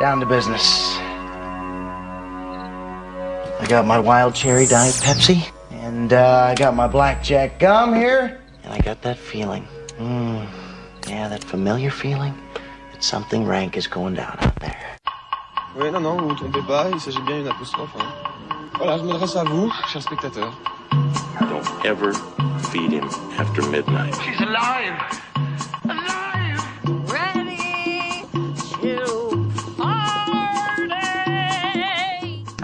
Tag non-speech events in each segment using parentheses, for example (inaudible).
Down to business. I got my wild cherry diet Pepsi, and uh, I got my blackjack gum here, and I got that feeling. Mm, yeah, that familiar feeling that something rank is going down out there. Oui, non, non, vous vous trompez pas, il s'agit bien d'une apostrophe. Hein. Voilà, je m'adresse à vous, chers spectateurs. Don't ever feed him after midnight. She's alive! Alive!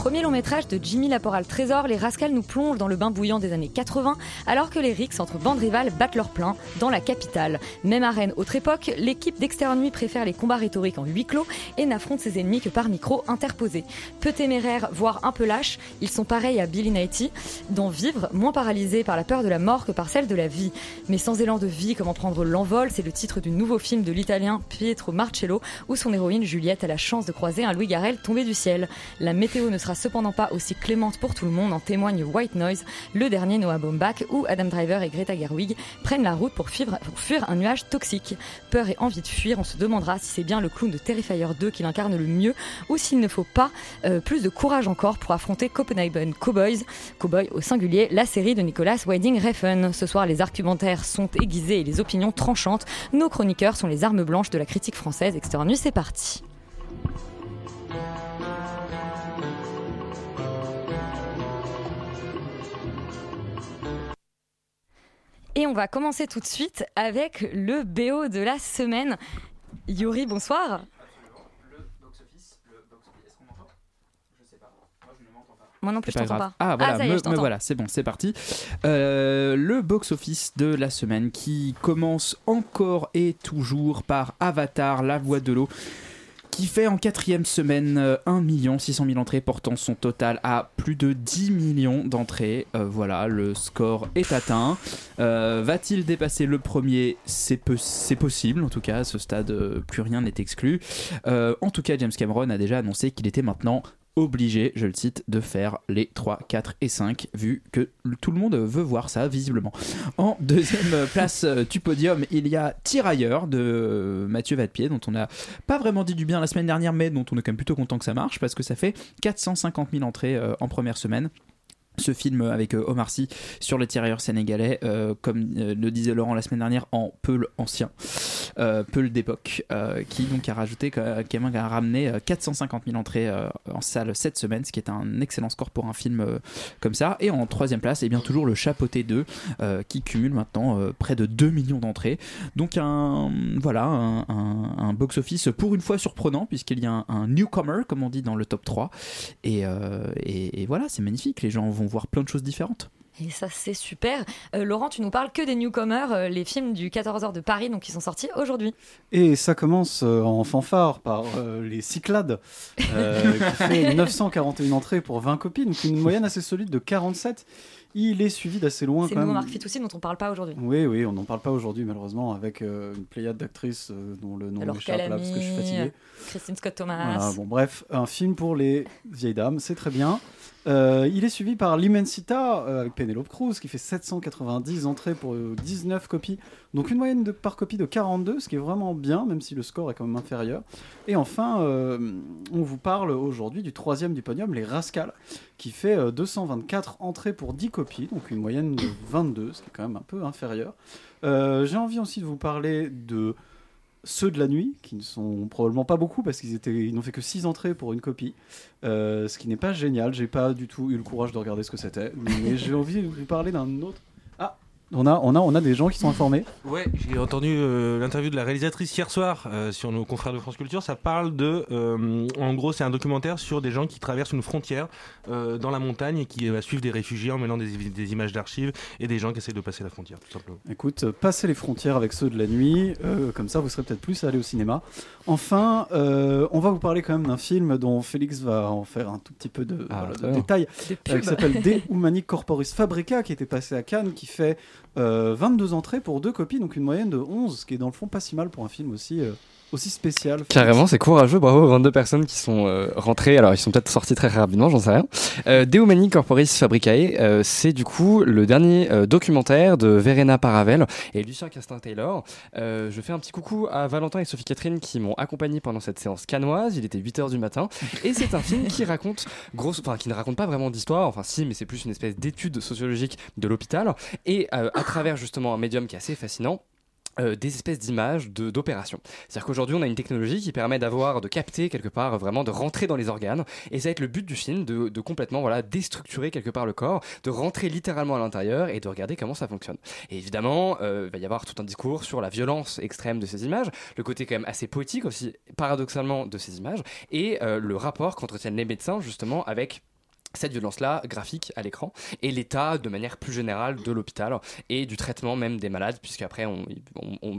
Premier long métrage de Jimmy Laporal Trésor, les Rascals nous plongent dans le bain bouillant des années 80 alors que les rixes entre bandes rivales battent leur plein dans la capitale. Même arène autre époque, l'équipe d'Extérieur Nuit préfère les combats rhétoriques en huis clos et n'affronte ses ennemis que par micro interposé. Peu téméraires, voire un peu lâches, ils sont pareils à Billy Knighty, dans Vivre, moins paralysés par la peur de la mort que par celle de la vie. Mais sans élan de vie, comment prendre l'envol, c'est le titre du nouveau film de l'italien Pietro Marcello où son héroïne Juliette a la chance de croiser un Louis Garrel tombé du ciel. La météo ne sera cependant pas aussi clémente pour tout le monde, en témoigne White Noise, le dernier Noah Baumbach, où Adam Driver et Greta Gerwig prennent la route pour fuir, un nuage toxique. Peur et envie de fuir, on se demandera si c'est bien le clown de Terrifier 2 qui l'incarne le mieux, ou s'il ne faut pas euh, plus de courage encore pour affronter Copenhagen Cowboys, Cowboy au singulier, la série de Nicolas Winding Refn. Ce soir, les argumentaires sont aiguisés et les opinions tranchantes. Nos chroniqueurs sont les armes blanches de la critique française. Extérieur Nuit, c'est parti. Et on va commencer tout de suite avec le BO de la semaine. Yuri, bonsoir. Moi non plus, je t'entends pas. Ah voilà, est, me, me voilà, c'est bon, c'est parti. Euh, le box-office de la semaine qui commence encore et toujours par Avatar, la voix de l'eau, qui fait en quatrième semaine euh, 1 600 000 entrées, portant son total à plus de 10 millions d'entrées. Euh, voilà, le score est atteint. Euh, Va-t-il dépasser le premier? C'est possible, en tout cas, à ce stade, euh, plus rien n'est exclu. En tout cas, James Cameron a déjà annoncé qu'il était maintenant obligé, je le cite, de faire les 3, 4 et 5, vu que tout le monde veut voir ça, visiblement. En deuxième (laughs) place euh, du podium, il y a Tirailleurs de euh, Mathieu Vadepied, dont on n'a pas vraiment dit du bien la semaine dernière, mais dont on est quand même plutôt content que ça marche, parce que ça fait 450 000 entrées euh, en première semaine. Ce film avec euh, Omar Sy sur les tirailleurs sénégalais, euh, comme euh, le disait Laurent la semaine dernière, en Peul ancien, Peul d'époque, qui donc a rajouté, qui a ramené euh, 450 000 entrées en salle cette semaine, ce qui est un excellent score pour un film comme ça. Et en troisième place, et bien toujours le Chapeauté 2, euh, qui cumule maintenant près de 2 millions d'entrées. Donc un voilà un, box-office pour une fois surprenant, puisqu'il y a un, newcomer, comme on dit dans le top 3. Et, et- et voilà, c'est magnifique, les gens vont voir plein de choses différentes. Et ça, c'est super. Euh, Laurent, tu nous parles que des newcomers, euh, les films du 14h de Paris, donc qui sont sortis aujourd'hui. Et ça commence euh, en fanfare par euh, les Cyclades, euh, qui (laughs) fait 941 entrées pour 20 copies, donc une moyenne assez solide de 47. Il est suivi d'assez loin C'est le nouveau. Marc Fitoussi dont on parle pas aujourd'hui. Oui, oui, on n'en parle pas aujourd'hui malheureusement avec euh, une pléiade d'actrices euh, dont le nom m'échappe là parce que je suis fatigué. Christine Scott Thomas. Voilà, bon, bref, un film pour les vieilles dames, c'est très bien. Euh, il est suivi par L'Immensita avec Penelope Cruz qui fait 790 entrées pour euh, 19 copies, donc une moyenne par copie de 42, ce qui est vraiment bien, même si le score est quand même inférieur. Et enfin, euh, on vous parle aujourd'hui du troisième du podium, Les Rascals, qui fait euh, 224 entrées pour 10 copies, donc une moyenne de 22, ce qui est quand même un peu inférieur. Euh, J'ai envie aussi de vous parler de ceux de la nuit, qui ne sont probablement pas beaucoup parce qu'ils n'ont fait que 6 entrées pour une copie, euh, ce qui n'est pas génial. J'ai pas du tout eu le courage de regarder ce que c'était, mais j'ai envie de vous parler d'un autre. On a, on a, on a des gens qui sont informés. Ouais, j'ai entendu euh, l'interview de la réalisatrice hier soir euh, sur nos confrères de France Culture. Ça parle de, euh, en gros, c'est un documentaire sur des gens qui traversent une frontière euh, dans la montagne et qui euh, suivent des réfugiés en mêlant des, des images d'archives et des gens qui essaient de passer la frontière, tout simplement. Écoute, passez les frontières avec ceux de la nuit, euh, comme ça vous serez peut-être plus à aller au cinéma. Enfin, euh, on va vous parler quand même d'un film dont Félix va en faire un tout petit peu de, Ah, voilà, de euh, pubs. qui s'appelle (laughs) De Humani Corporis Fabrica, qui était passé à Cannes, qui fait 22 entrées pour deux copies, donc une moyenne de 11, ce qui est dans le fond pas si mal pour un film aussi, euh, aussi spécial. Carrément, c'est courageux. Bravo aux 22 personnes qui sont euh, rentrées. Alors, ils sont peut-être sortis très rapidement, j'en sais rien. Euh, De Humani Corporis Fabricae, euh, c'est du coup le dernier euh, documentaire de Verena Paravel et Lucien Castin-Taylor. Euh, je fais un petit coucou à Valentin et Sophie Catherine qui m'ont accompagné pendant cette séance canoise. Il était 8h du matin. Et c'est un film qui raconte, grosse, enfin, qui ne raconte pas vraiment d'histoire. Enfin, si, mais c'est plus une espèce d'étude sociologique de l'hôpital. Et euh, à travers justement un médium qui est assez fascinant euh, des espèces d'images d'opérations. C'est-à-dire qu'aujourd'hui, on a une technologie qui permet d'avoir, de capter quelque part, euh, vraiment de rentrer dans les organes. Et ça va être le but du film, de, de complètement voilà, déstructurer quelque part le corps, de rentrer littéralement à l'intérieur et de regarder comment ça fonctionne. Et évidemment, euh, il va y avoir tout un discours sur la violence extrême de ces images, le côté quand même assez poétique aussi, paradoxalement, de ces images, et euh, le rapport qu'entretiennent les médecins justement avec cette violence-là graphique à l'écran et l'état de manière plus générale de l'hôpital et du traitement même des malades puisqu'après on,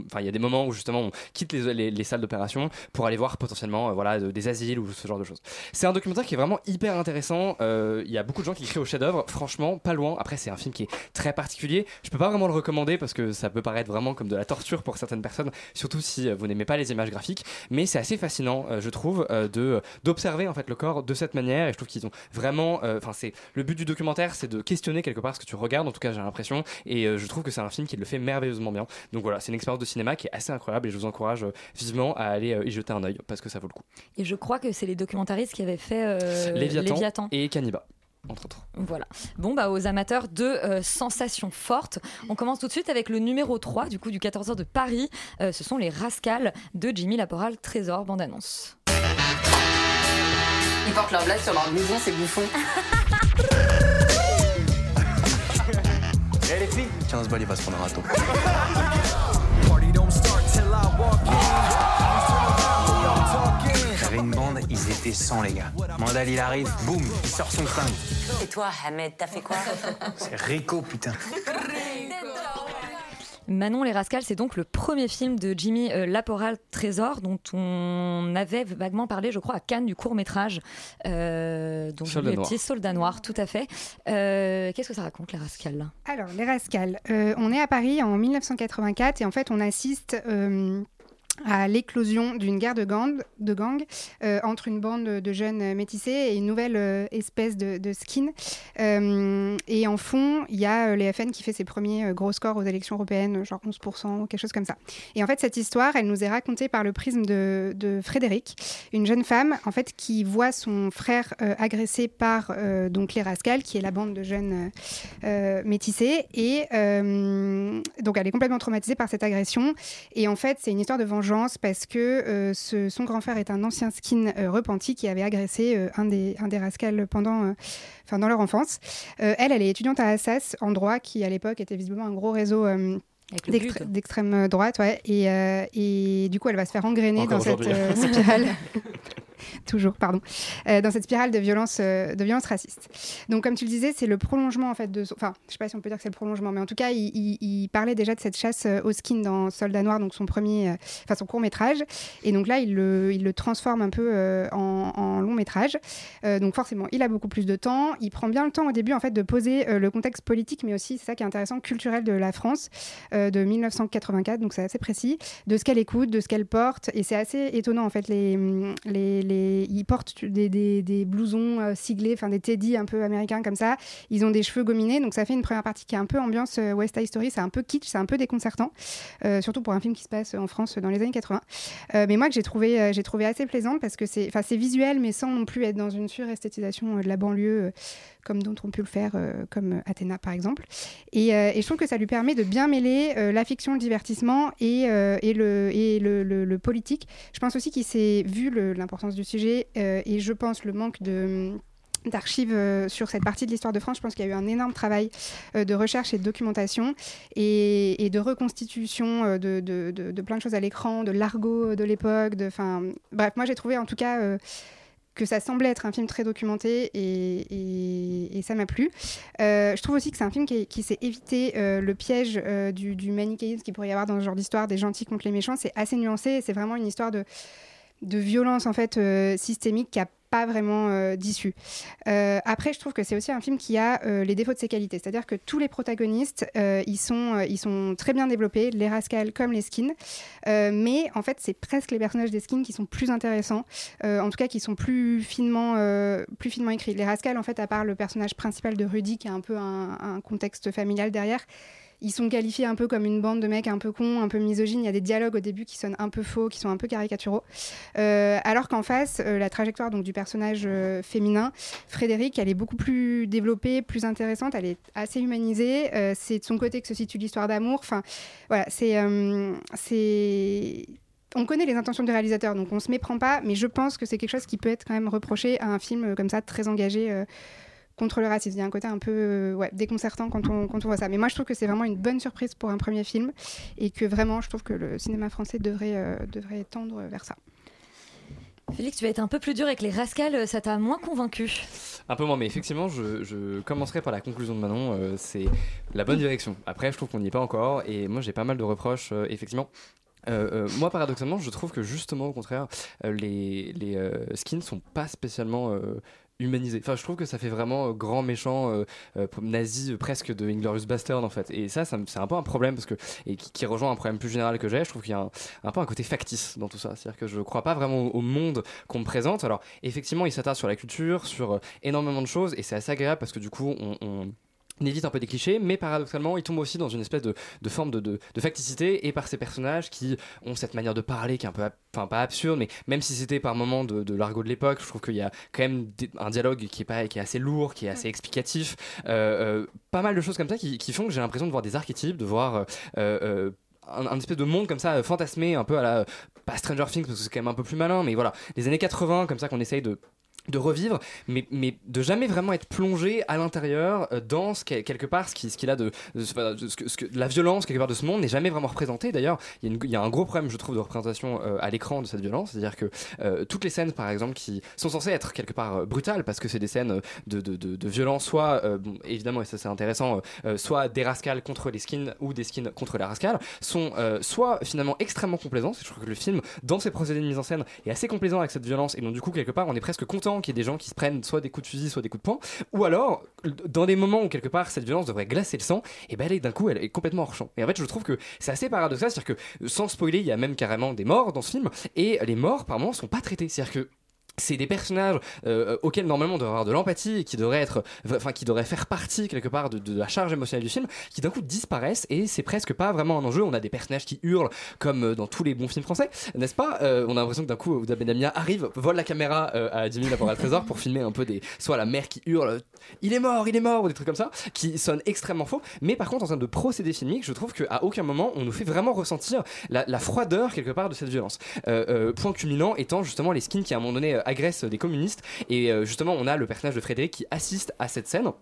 enfin il y a des moments où justement on quitte les, les- les salles d'opération pour aller voir potentiellement euh, voilà de- des asiles ou ce genre de choses. C'est un documentaire qui est vraiment hyper intéressant Euh, il y a beaucoup de gens qui crient au chef-d'œuvre. Franchement pas loin. Après c'est un film qui est très particulier. Je peux pas vraiment le recommander parce que ça peut paraître vraiment comme de la torture pour certaines personnes surtout si euh, vous n'aimez pas les images graphiques. Mais c'est assez fascinant je trouve de d'observer en fait le corps de cette manière et je trouve qu'ils ont vraiment enfin c'est le but du documentaire c'est de questionner quelque part ce que tu regardes en tout cas j'ai l'impression et euh, je trouve que c'est un film qui le fait merveilleusement bien donc voilà c'est une expérience de cinéma qui est assez incroyable et je vous encourage euh, vivement à aller euh, y jeter un œil parce que ça vaut le coup Et je crois que c'est les documentaristes qui avaient fait euh, Léviathan, Léviathan. et Cannibal entre autres Voilà. Bon, bah, aux amateurs de euh, sensations fortes, on commence tout de suite avec le numéro 3 du coup du 14h de Paris. Euh, ce sont les Rascals de Jimmy Laporal Trésor, bande-annonce. Ils portent leur blague sur leur maison, c'est bouffon. (laughs) Eh les filles 15 balles, il va se prendre un râteau. J'avais une bande, ils étaient 100 les gars. Mandal il arrive, boum, il sort son flingue. Et toi, Ahmed, t'as fait quoi? C'est Rico putain. Manon les Rascals, c'est donc le premier film de Jimmy euh, Laporal Trésor dont on avait vaguement parlé, je crois, à Cannes du court métrage. Euh, donc Soldat le Noir. petit soldat noir, tout à fait. Euh, Qu'est-ce que ça raconte les Rascals Alors, les Rascals. Euh, on est à Paris en 1984 et en fait, on assiste euh, à l'éclosion d'une guerre de gang, euh, entre une bande de jeunes métissés et une nouvelle euh, espèce de, skin. Euh, et en fond, il y a les FN qui fait ses premiers gros scores aux élections européennes, genre 11% ou quelque chose comme ça. Et en fait, cette histoire, elle nous est racontée par le prisme de, de Frédéric, une jeune femme en fait qui voit son frère agressé par donc les Rascals, qui est la bande de jeunes métissés. Et donc, elle est complètement traumatisée par cette agression. Et en fait, c'est une histoire de vengeance parce que euh, ce- son grand frère est un ancien skin euh, repenti qui avait agressé euh, un, des, un des Rascals pendant, euh, enfin, dans leur enfance. Euh, elle, elle est étudiante à Assas en droit, qui à l'époque était visiblement un gros réseau. euh, d'extrême droite, ouais. Et, euh, et du coup, elle va se faire engrainer Encore dans cette euh, (laughs) spirale. (laughs) (laughs) Toujours, pardon. Euh, dans cette spirale de violence, euh, de violence raciste. Donc, comme tu le disais, c'est le prolongement, en fait, de. son- Enfin, je sais pas si on peut dire que c'est le prolongement, mais en tout cas, il, parlait déjà de cette chasse euh, au skin dans Soldat Noir, donc son premier. euh, Enfin, son court métrage. Et donc là, il le, transforme un peu en, long métrage. Donc, forcément, il a beaucoup plus de temps. Il prend bien le temps au début, en fait, de poser le contexte politique, mais aussi, c'est ça qui est intéressant, culturel de la France de 1984, donc c'est assez précis, de ce qu'elle écoute, de ce qu'elle porte, et c'est assez étonnant en fait. Les, les- ils portent des, blousons euh, siglés, enfin des teddy un peu américains comme ça. Ils ont des cheveux gominés, donc ça fait une première partie qui est un peu ambiance euh, West Side Story, c'est un peu kitsch, c'est un peu déconcertant, euh, surtout pour un film qui se passe en France dans les années 80. Euh, mais moi que j'ai trouvé, assez plaisante parce que c'est, c'est visuel, mais sans non plus être dans une suresthétisation de la banlieue. Comme d'autres ont pu le faire, euh, comme Athéna par exemple. Et, euh, et je trouve que ça lui permet de bien mêler euh, la fiction, le divertissement et, le, politique. Je pense aussi qu'il s'est vu l'importance du sujet et je pense le manque d'archives sur cette partie de l'histoire de France. Je pense qu'il y a eu un énorme travail de recherche et de documentation et, de reconstitution de, de- plein de choses à l'écran, de l'argot de l'époque. Bref, moi j'ai trouvé en tout cas que ça semblait être un film très documenté et, ça m'a plu. Euh, je trouve aussi que c'est un film qui, s'est évité euh, le piège euh, du, manichéisme qu'il pourrait y avoir dans ce genre d'histoire, des gentils contre les méchants. C'est assez nuancé et c'est vraiment une histoire de, de violence en fait systémique qui a pas vraiment euh, d'issue. Euh, après, je trouve que c'est aussi un film qui a euh, les défauts de ses qualités, c'est-à-dire que tous les protagonistes, euh, ils, sont, ils sont très bien développés, les rascals comme les skins, mais en fait, c'est presque les personnages des skins qui sont plus intéressants, en tout cas qui sont plus finement, plus finement écrits. Les rascals, en fait, à part le personnage principal de Rudy, qui a un peu un contexte familial derrière, ils sont qualifiés un peu comme une bande de mecs un peu cons, un peu misogynes. Il y a des dialogues au début qui sonnent un peu faux, qui sont un peu caricaturaux. Euh, alors qu'en face, euh, la trajectoire donc, du personnage euh, féminin, Frédéric, elle est beaucoup plus développée, plus intéressante. Elle est assez humanisée. C'est de son côté que se situe l'histoire d'amour. Enfin, voilà, c'est. c'est on connaît les intentions du réalisateur, donc on se méprend pas, mais je pense que c'est quelque chose qui peut être quand même reproché à un film comme ça, très engagé contre le racisme. Il y a un côté un peu euh, ouais, déconcertant quand on, quand on voit ça. Mais moi, je trouve que c'est vraiment une bonne surprise pour un premier film et que vraiment, je trouve que le cinéma français devrait, euh, devrait tendre vers ça. Félix, tu vas être un peu plus dur avec les rascals, ça t'a moins convaincu. Un peu moins, mais effectivement, je, je commencerai par la conclusion de Manon. euh, c'est la bonne direction. Après, je trouve qu'on n'y est pas encore, et moi, j'ai pas mal de reproches, euh, effectivement. Euh, euh, moi, paradoxalement, je trouve que justement, au contraire, euh, les, les euh, skins sont pas spécialement humanisés. Enfin, je trouve que ça fait vraiment euh, grand méchant euh, euh, nazi presque de Inglorious Bastard en fait. Et ça, c'est un peu un problème parce que et qui, rejoint un problème plus général que j'ai. Je trouve qu'il y a un, peu un côté factice dans tout ça. C'est-à-dire que je crois pas vraiment au, monde qu'on me présente. Alors, effectivement, il s'attarde sur la culture, sur énormément de choses, et c'est assez agréable parce que du coup, on évite un peu des clichés, mais paradoxalement, il tombe aussi dans une espèce de, de forme de, de, de facticité et par ces personnages qui ont cette manière de parler qui est un peu, enfin pas absurde, mais même si c'était par moments de, l'argot de l'époque, je trouve qu'il y a quand même un dialogue qui est, pas, qui est assez lourd, qui est assez explicatif, euh, euh, pas mal de choses comme ça qui, qui font que j'ai l'impression de voir des archétypes, de voir euh, un, un espèce de monde comme ça fantasmé un peu à la pas Stranger Things parce que c'est quand même un peu plus malin mais voilà. Les années 80 comme ça qu'on essaye de de revivre, mais, mais de jamais vraiment être plongé à l'intérieur euh, dans quelque part ce qu'il qu'il a de, de- ce que, ce que- la violence quelque part de ce monde n'est jamais vraiment représentée. D'ailleurs, il y, a un gros problème, je trouve, de représentation euh, à l'écran de cette violence, c'est-à-dire que euh, toutes les scènes, par exemple, qui sont censées être quelque part brutales parce que c'est des scènes de, violence, soit bon, évidemment, et ça c'est intéressant, soit des rascals contre les skins ou des skins contre les rascals, sont soit finalement extrêmement complaisantes. Je trouve que le film, dans ses procédés de mise en scène, est assez complaisant avec cette violence, et donc du coup quelque part, on est presque content qu'il y ait des gens qui se prennent soit des coups de fusil, soit des coups de poing, ou alors dans des moments où quelque part cette violence devrait glacer le sang, et ben elle est d'un coup elle est complètement hors champ. Et en fait, je trouve que c'est assez paradoxal, c'est-à-dire que sans spoiler, il y a même carrément des morts dans ce film, et les morts par moments sont pas traités. C'est-à-dire que c'est des personnages euh, auxquels normalement on devrait avoir de l'empathie et qui devraient être enfin qui devraient faire partie quelque part de, la charge émotionnelle du film qui d'un coup disparaissent et c'est presque pas vraiment un enjeu. On a des personnages qui hurlent comme euh, dans tous les bons films français n'est-ce pas? Euh, on a l'impression que d'un coup Ouda Benamia arrive vole la caméra euh, à Jimmy la à trésor pour filmer un peu des soit la mère qui hurle il est mort il est mort! ou des trucs comme ça qui sonnent extrêmement faux. Mais par contre en termes de procédé filmique je trouve qu'à aucun moment on nous fait vraiment ressentir la, froideur quelque part de cette violence. Euh, euh, point culminant étant justement les skins qui à un moment donné euh, agressent des communistes. Et euh, justement on a le personnage de Frédéric qui assiste à cette scène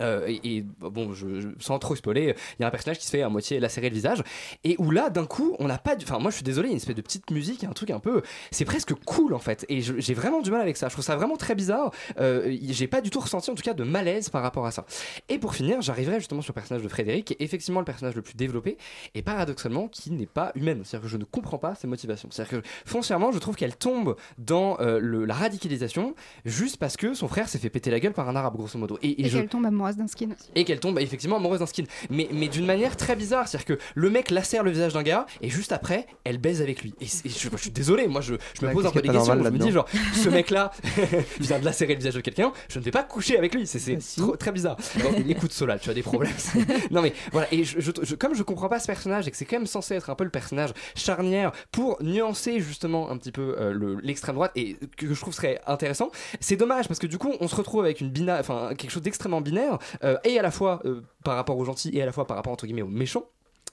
euh, et, et, bon, je, je- sans trop spoiler, il y a un personnage qui se fait à moitié lacérer le visage, et où là, d'un coup, on n'a pas. Enfin, moi, je suis désolé, il y a une espèce de petite musique, un truc un peu. C'est presque cool en fait, et j'ai vraiment du mal avec ça. Je trouve ça vraiment très bizarre. Euh, j'ai pas du tout ressenti, en tout cas, de malaise par rapport à ça. Et pour finir, j'arriverai justement sur le personnage de Frédéric, qui est effectivement le personnage le plus développé, et paradoxalement, qui n'est pas humaine. C'est-à-dire que je ne comprends pas ses motivations. C'est-à-dire que foncièrement, je trouve qu'elle tombe dans euh, le- la radicalisation juste parce que son frère s'est fait péter la gueule par un arabe, grosso modo. Et, et Et, je- qu'elle tombe amoureuse d'un skin aussi. et qu'elle tombe effectivement amoureuse d'un skin. Mais, mais d'une manière très bizarre, c'est-à-dire que le mec lacère le visage d'un gars et juste après, elle baise avec lui. Et, je, je suis désolé, moi je, je me pose un peu des questions. Je me dis genre, ce mec-là (laughs) vient de lacérer le visage de quelqu'un, je ne vais pas coucher avec lui. C'est c'est trop- très bizarre. Bon, écoute Solal, tu as des problèmes. (laughs) non mais voilà, et je, je- je- comme je comprends pas ce personnage et que c'est quand même censé être un peu le personnage charnière pour nuancer justement un petit peu euh, le- l'extrême droite et que je trouve serait intéressant, c'est dommage parce que du coup on se retrouve avec une bina, enfin quelque chose d'extrêmement binaire et à la fois euh, par rapport aux gentils et à la fois par rapport entre guillemets aux méchants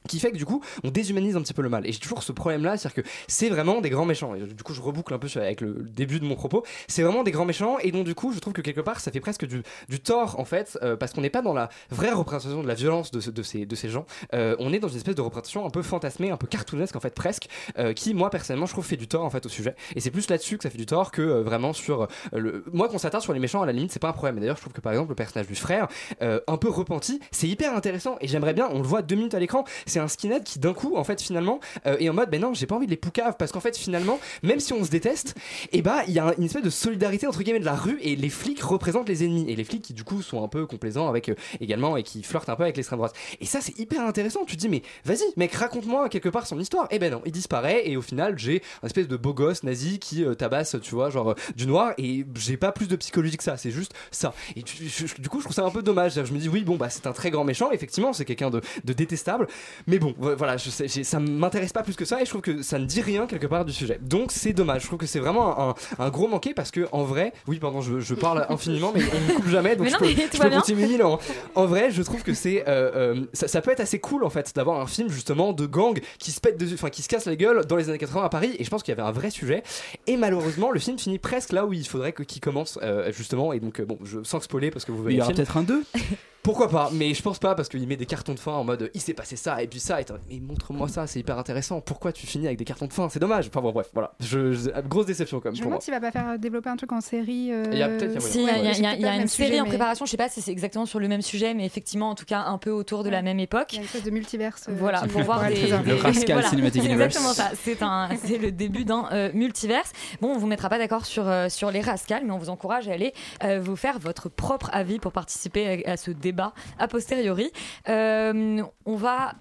qui fait que du coup on déshumanise un petit peu le mal. Et j'ai toujours ce problème là c'est à dire que c'est vraiment des grands méchants. Et du coup je reboucle un peu avec le début de mon propos. C'est vraiment des grands méchants. Et donc du coup je trouve que quelque part ça fait presque du, tort en fait euh, parce qu'on n'est pas dans la vraie représentation de la violence de, ce- de, ces, gens. Euh, on est dans une espèce de représentation un peu fantasmée un peu cartoonesque en fait presque euh, qui moi personnellement je trouve fait du tort en fait au sujet. Et c'est plus là-dessus que ça fait du tort que vraiment sur le moi qu'on s'attarde sur les méchants à la limite c'est pas un problème. D'ailleurs je trouve que par exemple le personnage du frère un peu repenti c'est hyper intéressant. Et j'aimerais bien on le voit deux minutes à l'écran c'est un skinhead qui d'un coup en fait finalement euh, est en mode ben non j'ai pas envie de les poucaves parce qu'en fait finalement même si on se déteste et bah il y a un- une espèce de solidarité entre guillemets de la rue et les flics représentent les ennemis. Et les flics qui du coup sont un peu complaisants avec euh, également et qui flirtent un peu avec l'extrême droite. Et ça c'est hyper intéressant. Tu te dis mais vas-y mec raconte-moi quelque part son histoire. Et ben non il disparaît et au final j'ai un espèce de beau gosse nazi qui euh, tabasse tu vois genre euh, du noir et j'ai pas plus de psychologie que ça c'est juste ça. Et du coup je trouve ça un peu dommage. Je me dis oui bon bah c'est un très grand méchant effectivement c'est quelqu'un de détestable mais bon vo- voilà je sais, ça m'intéresse pas plus que ça et je trouve que ça ne dit rien quelque part du sujet. Donc c'est dommage. Je trouve que c'est vraiment un, un gros manqué parce que en vrai oui pardon je, je parle (laughs) infiniment mais on me coupe jamais donc Mais je non, peux, je peux continuer mille ans. en vrai je trouve que c'est euh, euh, ça, ça peut être assez cool en fait d'avoir un film justement de gang qui se pète dessus enfin qui se casse la gueule dans les années 80 à Paris et je pense qu'il y avait un vrai sujet. Et malheureusement le film finit presque là où il faudrait qu'il commence euh, justement. Et donc euh, bon je sans spoiler parce que vous Il voyez y aura peut-être un 2 (laughs) pourquoi pas mais je pense pas parce qu'il met des cartons de fin en mode il s'est passé ça et puis ça et mais montre-moi ça c'est hyper intéressant pourquoi tu finis avec des cartons de fin? C'est dommage enfin bon bref voilà je, je- grosse déception quand même Je me demande s'il va pas faire euh, développer un truc en série. euh, Il y a peut-être- il y. Si, y a, il y a- il y a- il y a le même une série en préparation, je sais pas si c'est exactement sur le même sujet, mais effectivement, en tout cas, un peu autour de la même époque. Il y a une espèce de multiverse. euh, Voilà, pour voir des, des- Le Rascal (laughs) voilà, Cinematic c'est Universe. exactement ça. C'est un, (laughs) c'est le début d'un euh, multiverse. Bon, on vous mettra pas d'accord sur euh, sur les Rascals, mais on vous encourage à aller euh, vous faire votre propre avis pour participer à, à ce débat a posteriori. Euh, on va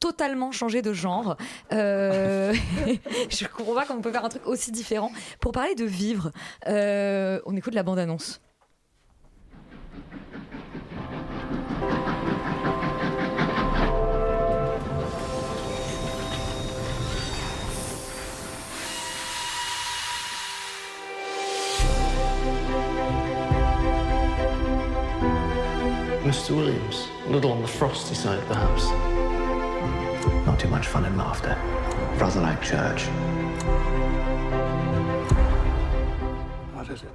totalement changer de genre. Euh, (laughs) je comprends pas comment on peut faire un truc aussi différent. Pour parler de vivre, euh, on écoute la bande-annonce. Mr. Williams, a little on the frosty side, perhaps. Not too much fun in laughter. Rather like church. What does it?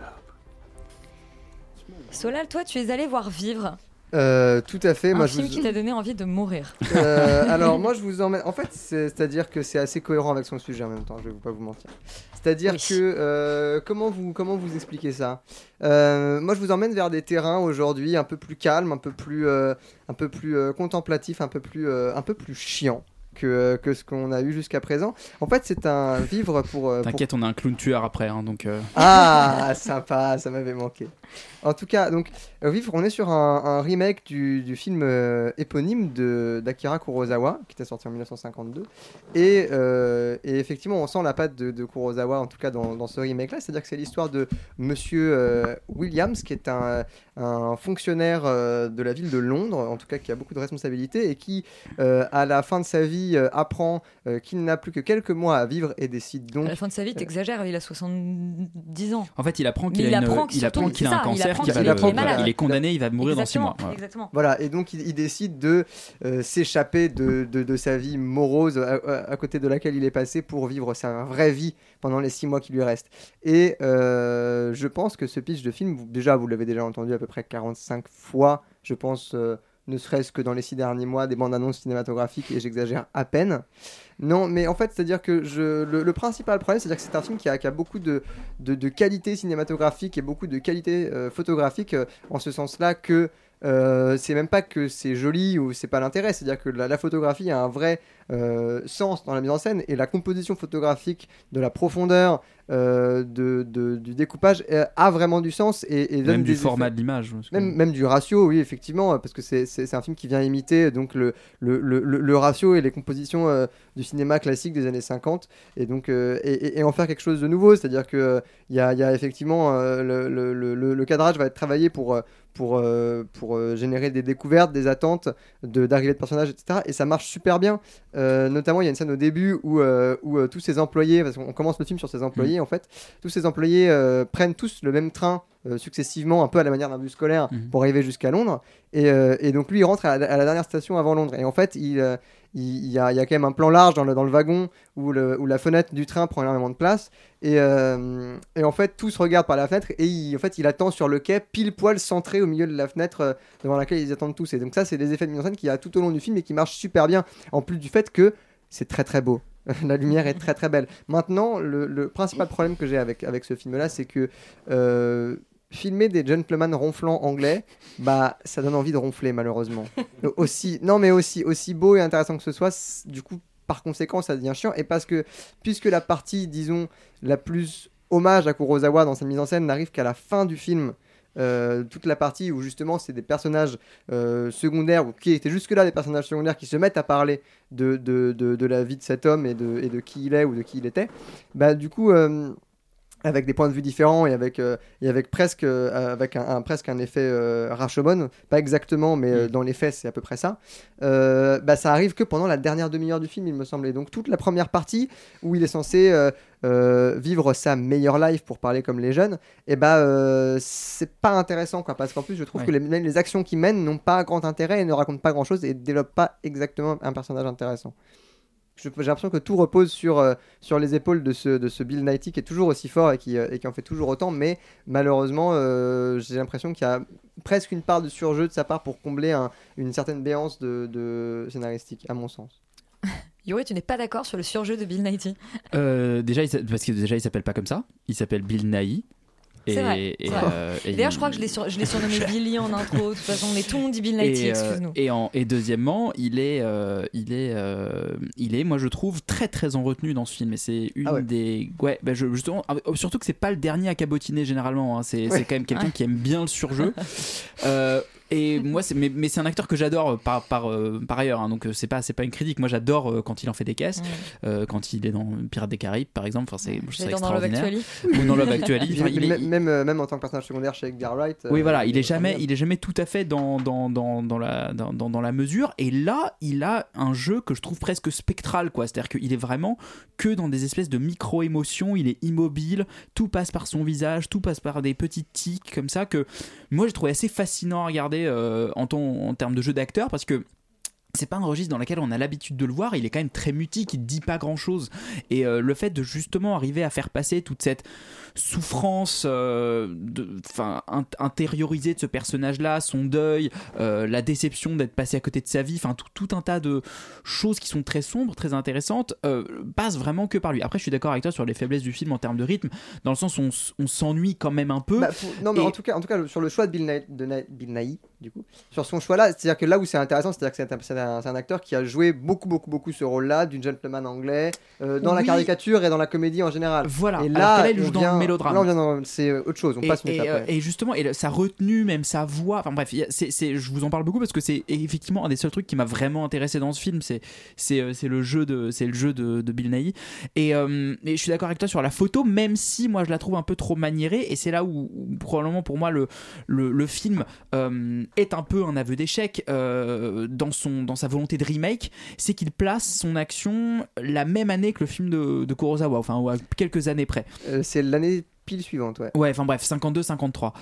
Solal, toi, tu es allé voir vivre. Euh, tout à fait. un Moi, je film vous- qui t'a donné envie de mourir. Euh, alors (laughs) moi je vous emmène. En fait, c'est- c'est-à-dire que c'est assez cohérent avec son sujet en même temps. Je vais pas vous mentir. C'est-à-dire que euh, comment vous comment vous expliquer ça? Moi je vous emmène vers des terrains aujourd'hui un peu plus calmes, un peu plus un peu plus contemplatifs, un peu plus un peu plus chiant. Que, euh, que ce qu'on a eu jusqu'à présent. En fait, c'est un vivre pour. euh, pour- T'inquiète, on a un clown tueur après, hein, donc. euh, ah, sympa, ça m'avait manqué. En tout cas, donc, Vivre, on est sur un, un remake du, du film euh, éponyme de- d'Akira Kurosawa, qui était sorti en 1952. Et, euh, et effectivement, on sent la patte de, de Kurosawa, en tout cas dans, dans ce remake-là. C'est-à-dire que c'est l'histoire de Monsieur Williams, qui est un, un fonctionnaire de la ville de Londres, en tout cas qui a beaucoup de responsabilités, et qui, à la fin de sa vie, euh, apprend euh, qu'il n'a plus que quelques mois à vivre et décide donc. À la fin de sa vie, t'exagères, il a 70 ans. En fait, il apprend qu'il il a, une- apprend il un il cancer, le- voilà, malade. il est condamné, il va mourir dans 6 mois. Exactement. Voilà, et donc il, il décide de euh, s'échapper de, de- de sa vie morose à, côté de laquelle il est passé pour vivre sa vraie vie pendant les six mois qui lui restent. Et euh, je pense que ce pitch de film, vous- déjà vous l'avez déjà entendu à peu près 45 fois, je pense, euh, ne serait-ce que dans les six derniers mois, des bandes annonces cinématographiques, et j'exagère à peine. Non, mais en fait, c'est-à-dire que le, principal problème, c'est-à-dire que c'est un film qui a, beaucoup de, qualité cinématographique et beaucoup de qualité euh, photographique, euh, en ce sens-là que euh, c'est même pas que c'est joli ou c'est pas l'intérêt, c'est-à-dire que la, photographie a un vrai sens dans la mise en scène et la composition photographique de la profondeur euh, de, de- du découpage euh, a vraiment du sens et, et donne Même du format effets- de l'image. que- Même, même du ratio, oui, effectivement, euh, parce que c'est c'est- c'est un film qui vient imiter donc le, le, le, le- ratio et les compositions euh, du cinéma classique des années 50 et donc euh, et, en faire quelque chose de nouveau, c'est-à-dire que euh, il y, a, y a effectivement le, le- le- le- le cadrage va être travaillé pour pour, euh, pour euh, générer des découvertes, des attentes, de- d'arrivée de, personnages, etc. Et ça marche super bien. Euh, notamment, il y a une scène au début où, où tous ces employés, parce qu'on commence le film sur ces employés en fait, tous ces employés prennent tous le même train successivement, un peu à la manière d'un bus scolaire, pour arriver jusqu'à Londres. Et, et donc lui, il rentre à la, à la dernière station avant Londres. Et en fait, il, il, y a quand même un plan large dans le, dans le wagon où, le, où la fenêtre du train prend énormément de place. Et, euh, et en fait, tous regardent par la fenêtre et il, en fait, il attend sur le quai, pile poil centré au milieu de la fenêtre euh, devant laquelle ils attendent tous. Et donc ça, c'est des effets de mise en scène qu'il y a tout au long du film et qui marchent super bien. En plus du fait que c'est très très beau. (laughs) la lumière est très très belle. Maintenant, le, le principal problème que j'ai avec, avec ce film-là, c'est que euh, filmer des gentlemen ronflants anglais, bah ça donne envie de ronfler malheureusement. (laughs) Aussi, non mais aussi, aussi beau et intéressant que ce soit, du coup par conséquent ça devient chiant et parce que puisque la partie disons la plus hommage à Kurosawa dans sa mise en scène n'arrive qu'à la fin du film. euh, toute la partie où justement c'est des personnages euh, secondaires ou qui étaient jusque là des personnages secondaires qui se mettent à parler de, de, de, de la vie de cet homme et de, et de qui il est ou de qui il était bah du coup euh, avec des points de vue différents et avec, euh, et avec presque, euh, avec un, un- presque un effet euh, Rashomon, pas exactement, mais euh, dans les faits, c'est à peu près ça. Bah, ça arrive que pendant la dernière demi-heure du film, il me semblait. Donc, toute la première partie où il est censé vivre sa meilleure life, pour parler comme les jeunes, et bah, euh, c'est pas intéressant, quoi, parce qu'en plus, je trouve que les, même les actions qu'il mène n'ont pas grand intérêt et ne racontent pas grand chose et développent pas exactement un personnage intéressant. J'ai l'impression que tout repose sur, euh, sur les épaules de ce, de ce Bill Nighy qui est toujours aussi fort et qui, euh, et qui en fait toujours autant, mais malheureusement, euh, j'ai l'impression qu'il y a presque une part de surjeu de sa part pour combler un- une certaine béance de, de scénaristique, à mon sens. (laughs) Yuri, tu n'es pas d'accord sur le surjeu de Bill Nighy? Euh, déjà, parce que déjà, il s'appelle pas comme ça. Il s'appelle Bill Nighy. Vrai. euh, et D'ailleurs, il- je crois que je l'ai sur- surnommé (laughs) Billy en intro. De toute façon, mais tout le monde dit Bill Nighy, et, euh, excuse-nous. et, en- et deuxièmement, il est, euh, il est, euh, il est, moi je trouve très très en retenue dans ce film. Et c'est une Ah ouais. des, ouais, bah, je- justement, ah, surtout que c'est pas le dernier à cabotiner généralement. hein. C'est Ouais. quand même quelqu'un Ouais. qui aime bien le surjeu. (laughs) Et moi, c'est, mais, mais c'est un acteur que j'adore euh, par, par, euh, par ailleurs. hein. donc euh, c'est pas, c'est pas une critique. Moi, j'adore euh, quand il en fait des caisses, euh, quand il est dans Pirates des Caraïbes, par exemple. Enfin, c'est, Love extraordinaire. Ou dans Love Actually. Enfin, il est- même, même, euh, même en tant que personnage secondaire chez Edgar Wright. oui, euh, voilà, il est jamais, il est jamais tout à fait dans, dans, dans, dans la, dans, dans, dans la mesure. Et là, il a un jeu que je trouve presque spectral, quoi. C'est-à-dire qu'il est vraiment que dans des espèces de micro-émotions. Il est immobile, tout passe par son visage, tout passe par des petites tics comme ça que moi j'ai trouvé assez fascinant à regarder euh, en, termes de jeu d'acteur parce que c'est pas un registre dans lequel on a l'habitude de le voir, il est quand même très mutique, il dit pas grand chose. Et euh, le fait de justement arriver à faire passer toute cette souffrance, euh, de- int- intériorisée de ce personnage-là, son deuil, euh, la déception d'être passé à côté de sa vie, enfin tout, tout un tas de choses qui sont très sombres, très intéressantes, euh, passe vraiment que par lui. Après, je suis d'accord avec toi sur les faiblesses du film en termes de rythme, dans le sens où on, s'ennuie quand même un peu. Bah, faut- non, mais Et- en tout cas, en tout cas, sur le choix de Bill Nighy, de Ni- Bill Nighy, du coup, sur son choix-là, c'est-à-dire que là où c'est intéressant, c'est-à-dire que c'est un, c'est un- c'est un acteur qui a joué beaucoup, beaucoup, beaucoup ce rôle-là, du gentleman anglais, euh, dans la caricature et dans la comédie en général. Voilà. Et là, il joue dans vient- le mélodrame. Là, on vient dans, c'est euh, autre chose. On et, passe une et, étape, euh, et justement, et sa retenue, même sa voix, enfin bref, c'est, je vous en parle beaucoup parce que c'est effectivement un des seuls trucs qui m'a vraiment intéressé dans ce film, c'est, le jeu de, c'est le jeu de, de Bill Nighy. Et, euh, et je suis d'accord avec toi sur la photo, même si moi je la trouve un peu trop maniérée, et c'est là où, où probablement pour moi le, le, le film euh, est un peu un aveu d'échec dans, son, sa volonté de remake, c'est qu'il place son action la même année que le film de, de Kurosawa, enfin ou à quelques années près. Euh, c'est l'année pile suivante, ouais. Ouais, enfin bref, 52-53.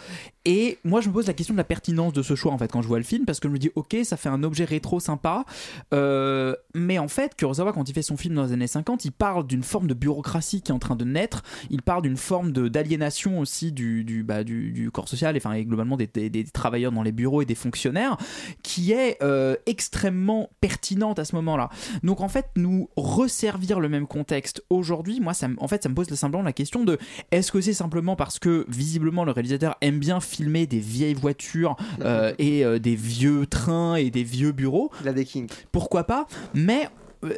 Et moi, je me pose la question de la pertinence de ce choix, en fait, quand je vois le film, parce que je me dis, ok, ça fait un objet rétro sympa, euh, mais en fait, Kurosawa, quand il fait son film dans les années 50, il parle d'une forme de bureaucratie qui est en train de naître, il parle d'une forme d'aliénation aussi du, du, bah, du, du corps social, et, globalement des, des- travailleurs dans les bureaux et des fonctionnaires, qui est euh, extrêmement pertinente à ce moment-là. Donc, en fait, nous resservir le même contexte aujourd'hui, moi, ça, en fait, ça me pose simplement la question de est-ce que c'est simplement parce que visiblement le réalisateur aime bien filmer des vieilles voitures euh, (laughs) et euh, des vieux trains et des vieux bureaux Il a des kinks. Pourquoi pas? Mais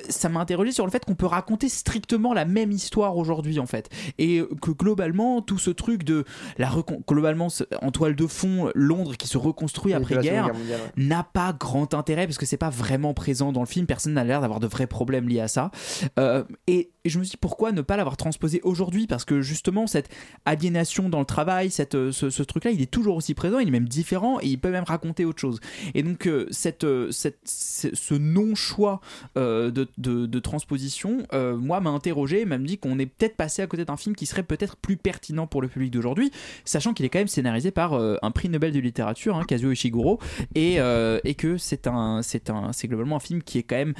ça m'a interrogé sur le fait qu'on peut raconter strictement la même histoire aujourd'hui en fait. Et que globalement tout ce truc de la globalement en toile de fond Londres qui se reconstruit après guerre ouais. n'a pas grand intérêt parce que c'est pas vraiment présent dans le film. Personne n'a l'air d'avoir de vrais problèmes liés à ça. Euh, et, et je me suis dit pourquoi ne pas l'avoir transposé aujourd'hui? Parce que justement cette aliénation dans le travail cette, euh, ce, ce truc là il est toujours aussi présent il est même différent et il peut même raconter autre chose. Et donc euh, cette, euh, cette, ce ce non choix euh, de, transposition euh, moi m'a interrogé m'a dit qu'on est peut-être passé à côté d'un film qui serait peut-être plus pertinent pour le public d'aujourd'hui sachant qu'il est quand même scénarisé par euh, un prix Nobel de littérature hein, Kazuo Ishiguro et, euh, et que c'est un c'est un c'est globalement un film qui est quand même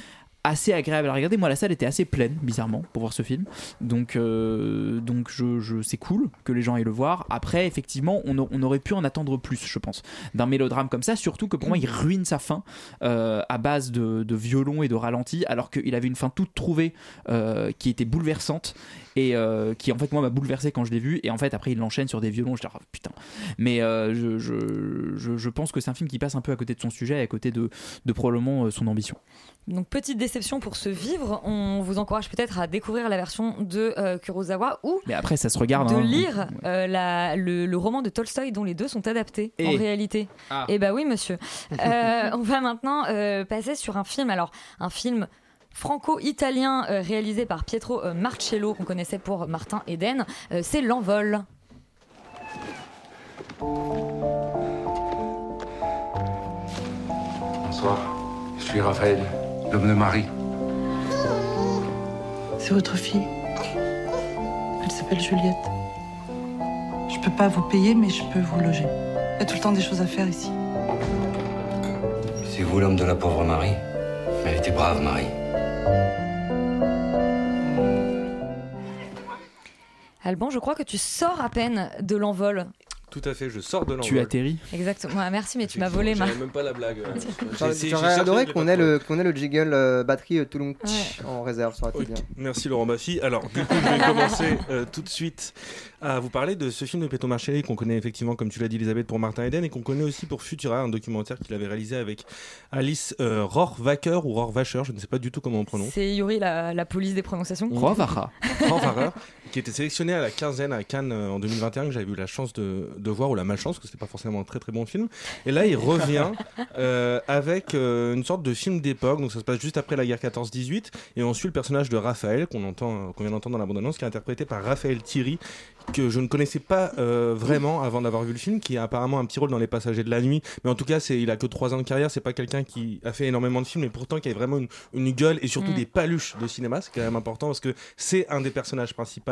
assez agréable à regarder. Moi, la salle était assez pleine, bizarrement, pour voir ce film. Donc, euh, donc je, je- c'est cool que les gens aillent le voir. Après, effectivement, on, aurait pu en attendre plus, je pense, d'un mélodrame comme ça. Surtout que pour moi, il ruine sa fin euh, à base de, de violon et de ralenti, alors qu'il avait une fin toute trouvée euh, qui était bouleversante. Et euh, qui en fait moi m'a bouleversé quand je l'ai vu et en fait après il l'enchaîne sur des violons je dis ah, putain mais euh, je, je, je, je pense que c'est un film qui passe un peu à côté de son sujet et à côté de, de probablement euh, son ambition Donc petite déception pour ce vivre, on vous encourage peut-être à découvrir la version de euh, Kurosawa ou mais après ça se regarde de hein. lire la- le, le roman de Tolstoï dont les deux sont adaptés en Et- réalité. Ah. Et bah oui monsieur. (laughs) On va maintenant passer sur un film, alors un film franco-italien euh, réalisé par Pietro euh, Marcello qu'on connaissait pour Martin Eden. Euh, C'est L'Envol. Bonsoir, je suis Raphaël, l'homme de Marie. C'est votre fille. Elle s'appelle Juliette. Je peux pas vous payer, mais je peux vous loger. Il y a tout le temps des choses à faire ici. C'est vous l'homme de la pauvre Marie? Mais elle était brave, Marie. Alban, je crois que tu sors à peine de l'envol. Tout à fait, je sors de l'envol. tu atterris Exactement. Ouais, merci, mais tu m'as volé ma. J'avais même pas la blague. euh, (laughs) J'aurais adoré qu'on ait, le, qu'on ait le jiggle euh, batterie euh, Toulon Ouais. en réserve, ça aurait été Ok, bien. Merci Laurent Baffy. Alors, du coup, je vais commencer euh, tout de suite à vous parler de ce film de Pietro Marcelli qu'on connaît effectivement, comme tu l'as dit, Elisabeth, pour Martin Eden et qu'on connaît aussi pour Futura, un documentaire qu'il avait réalisé avec Alice euh, Rohrwacher ou Rohrwacher, je ne sais pas du tout comment on prononce. C'est Yuri, la, la police des prononciations. Rovacha Rohrwacher, qui était sélectionné à la quinzaine à Cannes euh, en 2021, que j'avais eu la chance de, de voir, ou la malchance, parce que c'était pas forcément un très très bon film. Et là, il (laughs) revient euh, avec euh, une sorte de film d'époque, donc ça se passe juste après la guerre 14-18, et on suit le personnage de Raphaël, qu'on entend, qu'on vient d'entendre dans la bande-annonce, qui est interprété par Raphaël Thierry, que je ne connaissais pas euh, vraiment avant d'avoir vu le film, qui a apparemment un petit rôle dans Les Passagers de la Nuit, mais en tout cas, c'est, il a que 3 ans de carrière, c'est pas quelqu'un qui a fait énormément de films, mais pourtant qui a vraiment une, une gueule et surtout Mm. des paluches de cinéma, c'est quand même important parce que c'est un des personnages principaux,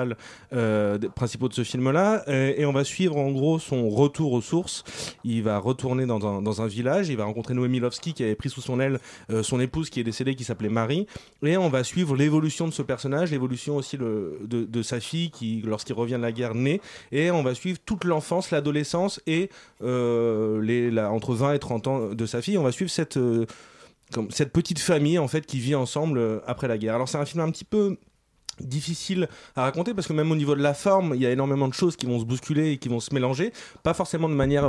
euh, principaux de ce film-là, euh, et on va suivre en gros son retour aux sources. Il va retourner dans un, dans un village, il va rencontrer Noémie Lovski qui avait pris sous son aile euh, son épouse qui est décédée, qui s'appelait Marie, et on va suivre l'évolution de ce personnage, l'évolution aussi le, de, de sa fille qui, lorsqu'il revient de la guerre, naît, et on va suivre toute l'enfance, l'adolescence et euh, les, la- entre 20 et 30 ans de sa fille. On va suivre cette, euh, cette petite famille en fait qui vit ensemble euh, après la guerre. Alors c'est un film un petit peu difficile à raconter parce que même au niveau de la forme il y a énormément de choses qui vont se bousculer et qui vont se mélanger pas forcément de manière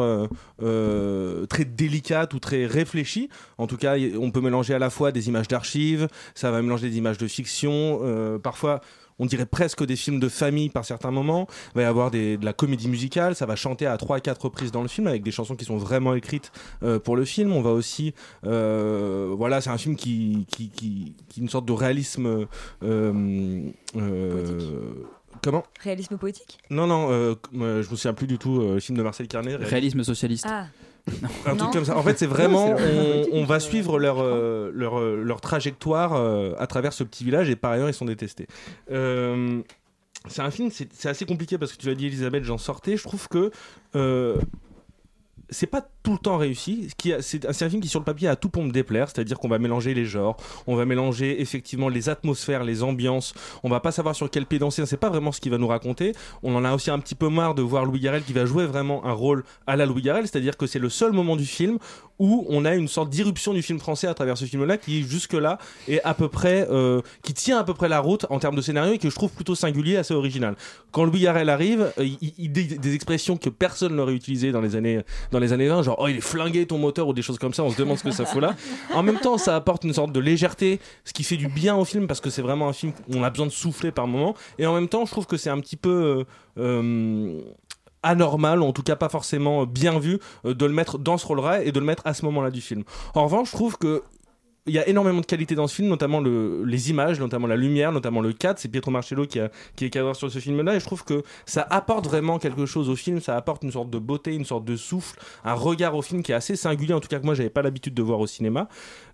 très délicate ou très réfléchie en tout cas on peut mélanger à la fois des images d'archives ça va mélanger des images de fiction parfois on dirait presque des films de famille par certains moments. Il va y avoir des- de la comédie musicale, ça va chanter à 3 à 4 reprises dans le film avec des chansons qui sont vraiment écrites euh, pour le film. On va aussi. euh, voilà, c'est un film qui, qui, qui, une sorte de réalisme. euh, euh, comment? Réalisme poétique? Non, non, euh, je me souviens plus du tout. euh, film de Marcel Carnet. réalisme socialiste Ah. Un truc comme ça. En fait, c'est vraiment. On, on va suivre leur, euh, leur, euh, leur trajectoire euh, à travers ce petit village et par ailleurs, ils sont détestés. Euh, c'est un film, c'est c'est assez compliqué parce que tu l'as dit, Elisabeth, j'en sortais. Je trouve que. C'est pas tout le temps réussi. C'est un film qui, sur le papier, a tout pour me déplaire. C'est-à-dire qu'on va mélanger les genres, on va mélanger effectivement les atmosphères, les ambiances. On va pas savoir sur quel pied danser. C'est pas vraiment ce qu'il va nous raconter. On en a aussi un petit peu marre de voir Louis Garrel qui va jouer vraiment un rôle à la Louis Garrel. C'est-à-dire que c'est le seul moment du film où on a une sorte d'irruption du film français à travers ce film-là qui, jusque-là, est à peu près. euh, qui tient à peu près la route en termes de scénario et que je trouve plutôt singulier, assez original. Quand Louis Garrel arrive, euh, il, dit des expressions que personne n'aurait utilisées dans les années dans les années 20, genre oh il est flingué ton moteur ou des choses comme ça, on se demande ce que ça fout là. En même temps, ça apporte une sorte de légèreté, ce qui fait du bien au film parce que c'est vraiment un film où on a besoin de souffler par moment. Et en même temps, je trouve que c'est un petit peu euh, anormal, ou en tout cas pas forcément bien vu, euh, de le mettre dans ce rôle-là et de le mettre à ce moment-là du film. En revanche, je trouve que il y a énormément de qualité dans ce film, notamment le, les images, notamment la lumière, notamment le cadre. C'est Pietro Marcello qui, qui est cadreur sur ce film-là. Et je trouve que ça apporte vraiment quelque chose au film. Ça apporte une sorte de beauté, une sorte de souffle, un regard au film qui est assez singulier. En tout cas, que moi, j'avais pas l'habitude de voir au cinéma.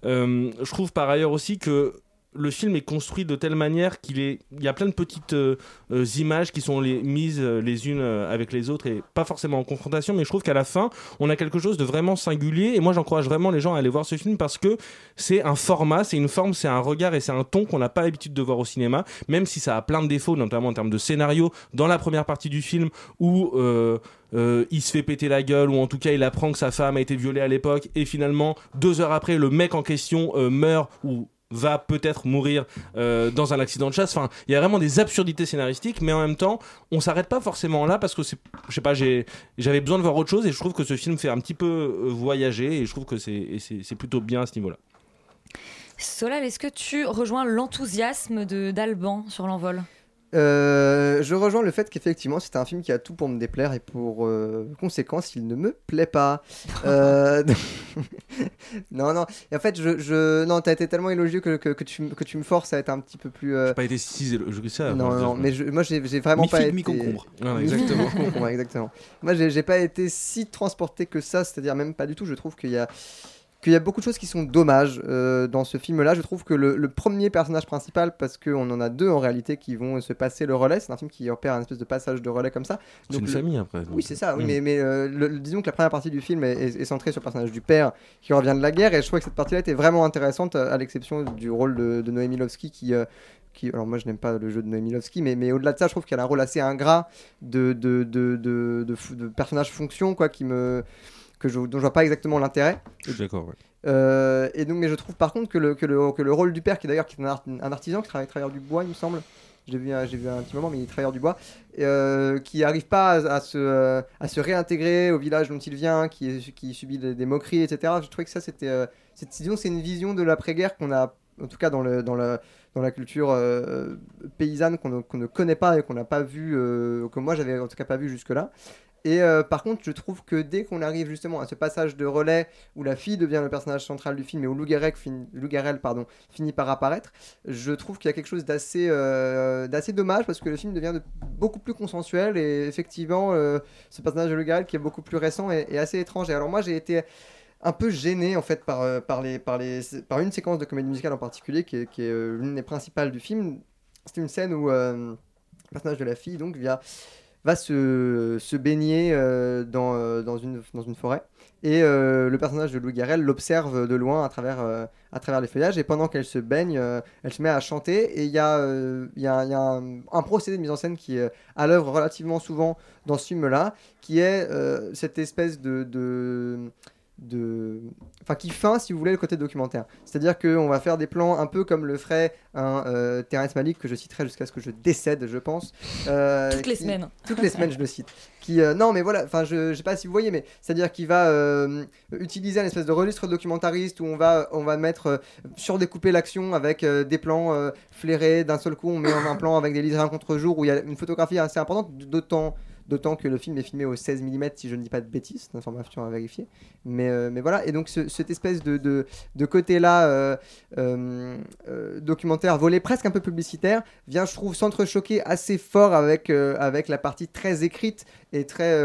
Euh, je trouve par ailleurs aussi que le film est construit de telle manière qu'il y a plein de petites euh, euh, images qui sont mises euh, les unes avec les autres et pas forcément en confrontation mais je trouve qu'à la fin on a quelque chose de vraiment singulier et moi j'encourage vraiment les gens à aller voir ce film parce que c'est un format c'est une forme c'est un regard et c'est un ton qu'on n'a pas l'habitude de voir au cinéma même si ça a plein de défauts notamment en termes de scénario dans la première partie du film où il se fait péter la gueule ou en tout cas il apprend que sa femme a été violée à l'époque et finalement deux heures après le mec en question meurt ou va peut-être mourir euh, dans un accident de chasse. Enfin, il y a vraiment des absurdités scénaristiques, mais en même temps, on s'arrête pas forcément là parce que c'est, je sais pas, j'avais besoin de voir autre chose et je trouve que ce film fait un petit peu euh, voyager et je trouve que c'est plutôt bien à ce niveau-là. Solal, est-ce que tu rejoins l'enthousiasme de d'Alban sur l'envol? Euh, je rejoins le fait qu'effectivement c'est un film qui a tout pour me déplaire et pour euh, conséquence il ne me plaît pas. (laughs) Euh, (laughs) non non. Et en fait je, je... non t'as été tellement élogieux que, que, que tu, que tu me forces à être un petit peu plus. euh, Pas été si élogieux que ça. Non non je- mais je- moi j'ai j'ai vraiment pas été. mi-concombre. (laughs) Exactement. mi-concombre, exactement. Moi j'ai j'ai pas été si transporté que ça, c'est-à-dire même pas du tout. Je trouve qu'il y a qu'il y a beaucoup de choses qui sont dommages euh, dans ce film-là. Je trouve que le, le premier personnage principal, parce qu'on en a deux en réalité qui vont se passer le relais, c'est un film qui opère un espèce de passage de relais comme ça. C'est une le- famille après. Oui, c'est ça, oui, Mm. mais, mais euh, le- disons que la première partie du film est, est- est centrée sur le personnage du père qui revient de la guerre, et je trouvais que cette partie-là était vraiment intéressante, à à l'exception du rôle de, de Noémie Lovski qui. euh, qui, alors moi je n'aime pas le jeu de Noémie Lovski, mais, mais au-delà de ça, je trouve qu'elle a un rôle assez ingrat de, de, de, de, de f- de personnage fonction, quoi, qui me, que je, dont je vois pas exactement l'intérêt. Je suis d'accord. ouais. Euh, et donc, mais je trouve par contre que le, que le, que le rôle du père, qui d'ailleurs qui est un, art- un artisan qui travaille travailleur du bois, il me semble. J'ai vu, un- j'ai vu un petit moment, mais il est travailleur du bois, euh, qui n'arrive pas à, à se, euh, à se réintégrer au village dont il vient, qui, qui subit des, des moqueries, etc. Je trouvais que ça, c'était, euh, c'est, disons, c'est une vision de l'après-guerre qu'on a, en tout cas dans, le, dans, le, dans la culture paysanne, qu'on ne, qu'on ne connaît pas et qu'on n'a pas vu, que moi j'avais en tout cas pas vu jusque-là. Et euh, par contre, je trouve que dès qu'on arrive justement à ce passage de relais où la fille devient le personnage central du film et où pardon, finit par apparaître, je trouve qu'il y a quelque chose d'assez euh, dommage parce que le film devient de- beaucoup plus consensuel et effectivement, euh, ce personnage de Lou Garrel qui est beaucoup plus récent est, assez étrange. Et alors moi, j'ai été un peu gêné en fait par, euh, par, les, par, les, par une séquence de comédie musicale en particulier qui est, qui est, l'une des principales du film. C'est une scène où le personnage de la fille donc via va se, baigner euh, dans, euh, dans, une, forêt. Et euh, le personnage de Louis Garrel l'observe de loin à travers, les feuillages. Et pendant qu'elle se baigne, elle se met à chanter. Et il y a, un, procédé de mise en scène qui est à l'œuvre relativement souvent dans ce film-là, qui est cette espèce de de enfin qui feint si vous voulez le côté documentaire. C'est à dire qu'on va faire des plans un peu comme le ferait un euh, Terrence Malick que je citerai jusqu'à ce que je décède je pense. Euh, Toutes les qui- semaines. toutes les semaines je le cite. Qui euh, non mais voilà enfin je, je sais pas si vous voyez mais c'est à dire qu'il va euh, utiliser un espèce de registre documentariste où on va on va mettre surdécouper l'action avec des plans flairés. D'un seul coup on met en un plan avec des lisères un contre-jour où il y a une photographie assez importante. D'autant D'autant que le film est filmé au 16 mm, si je ne dis pas de bêtises, c'est information à vérifier. Mais, euh, mais voilà, et donc ce- cette espèce de, côté-là, euh, euh, documentaire, volé presque un peu publicitaire, vient, je trouve, s'entrechoquer assez fort avec, la partie très écrite et très,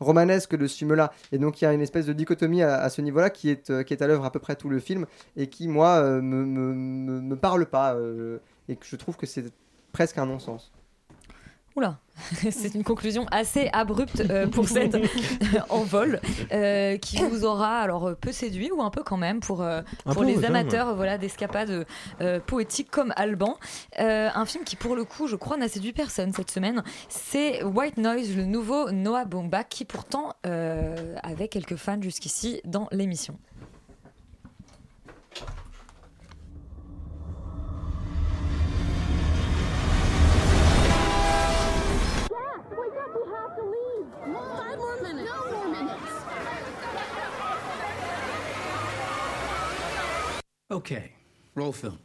romanesque de ce film-là. Et donc il y a une espèce de dichotomie à, ce niveau-là qui est, à l'œuvre à peu près tout le film et qui, moi, me, me, me, me parle pas et que je trouve que c'est presque un non-sens. Oula, (laughs) c'est une conclusion assez abrupte euh, pour (laughs) cette envol euh, qui vous aura alors euh, peu séduit ou un peu quand même pour, euh, les même. amateurs voilà, d'escapades euh, poétiques comme Alban. Euh, un film qui pour le coup je crois n'a séduit personne cette semaine, c'est White Noise, le nouveau Noah Baumbach qui pourtant euh, avait quelques fans jusqu'ici dans l'émission. Okay, roll film.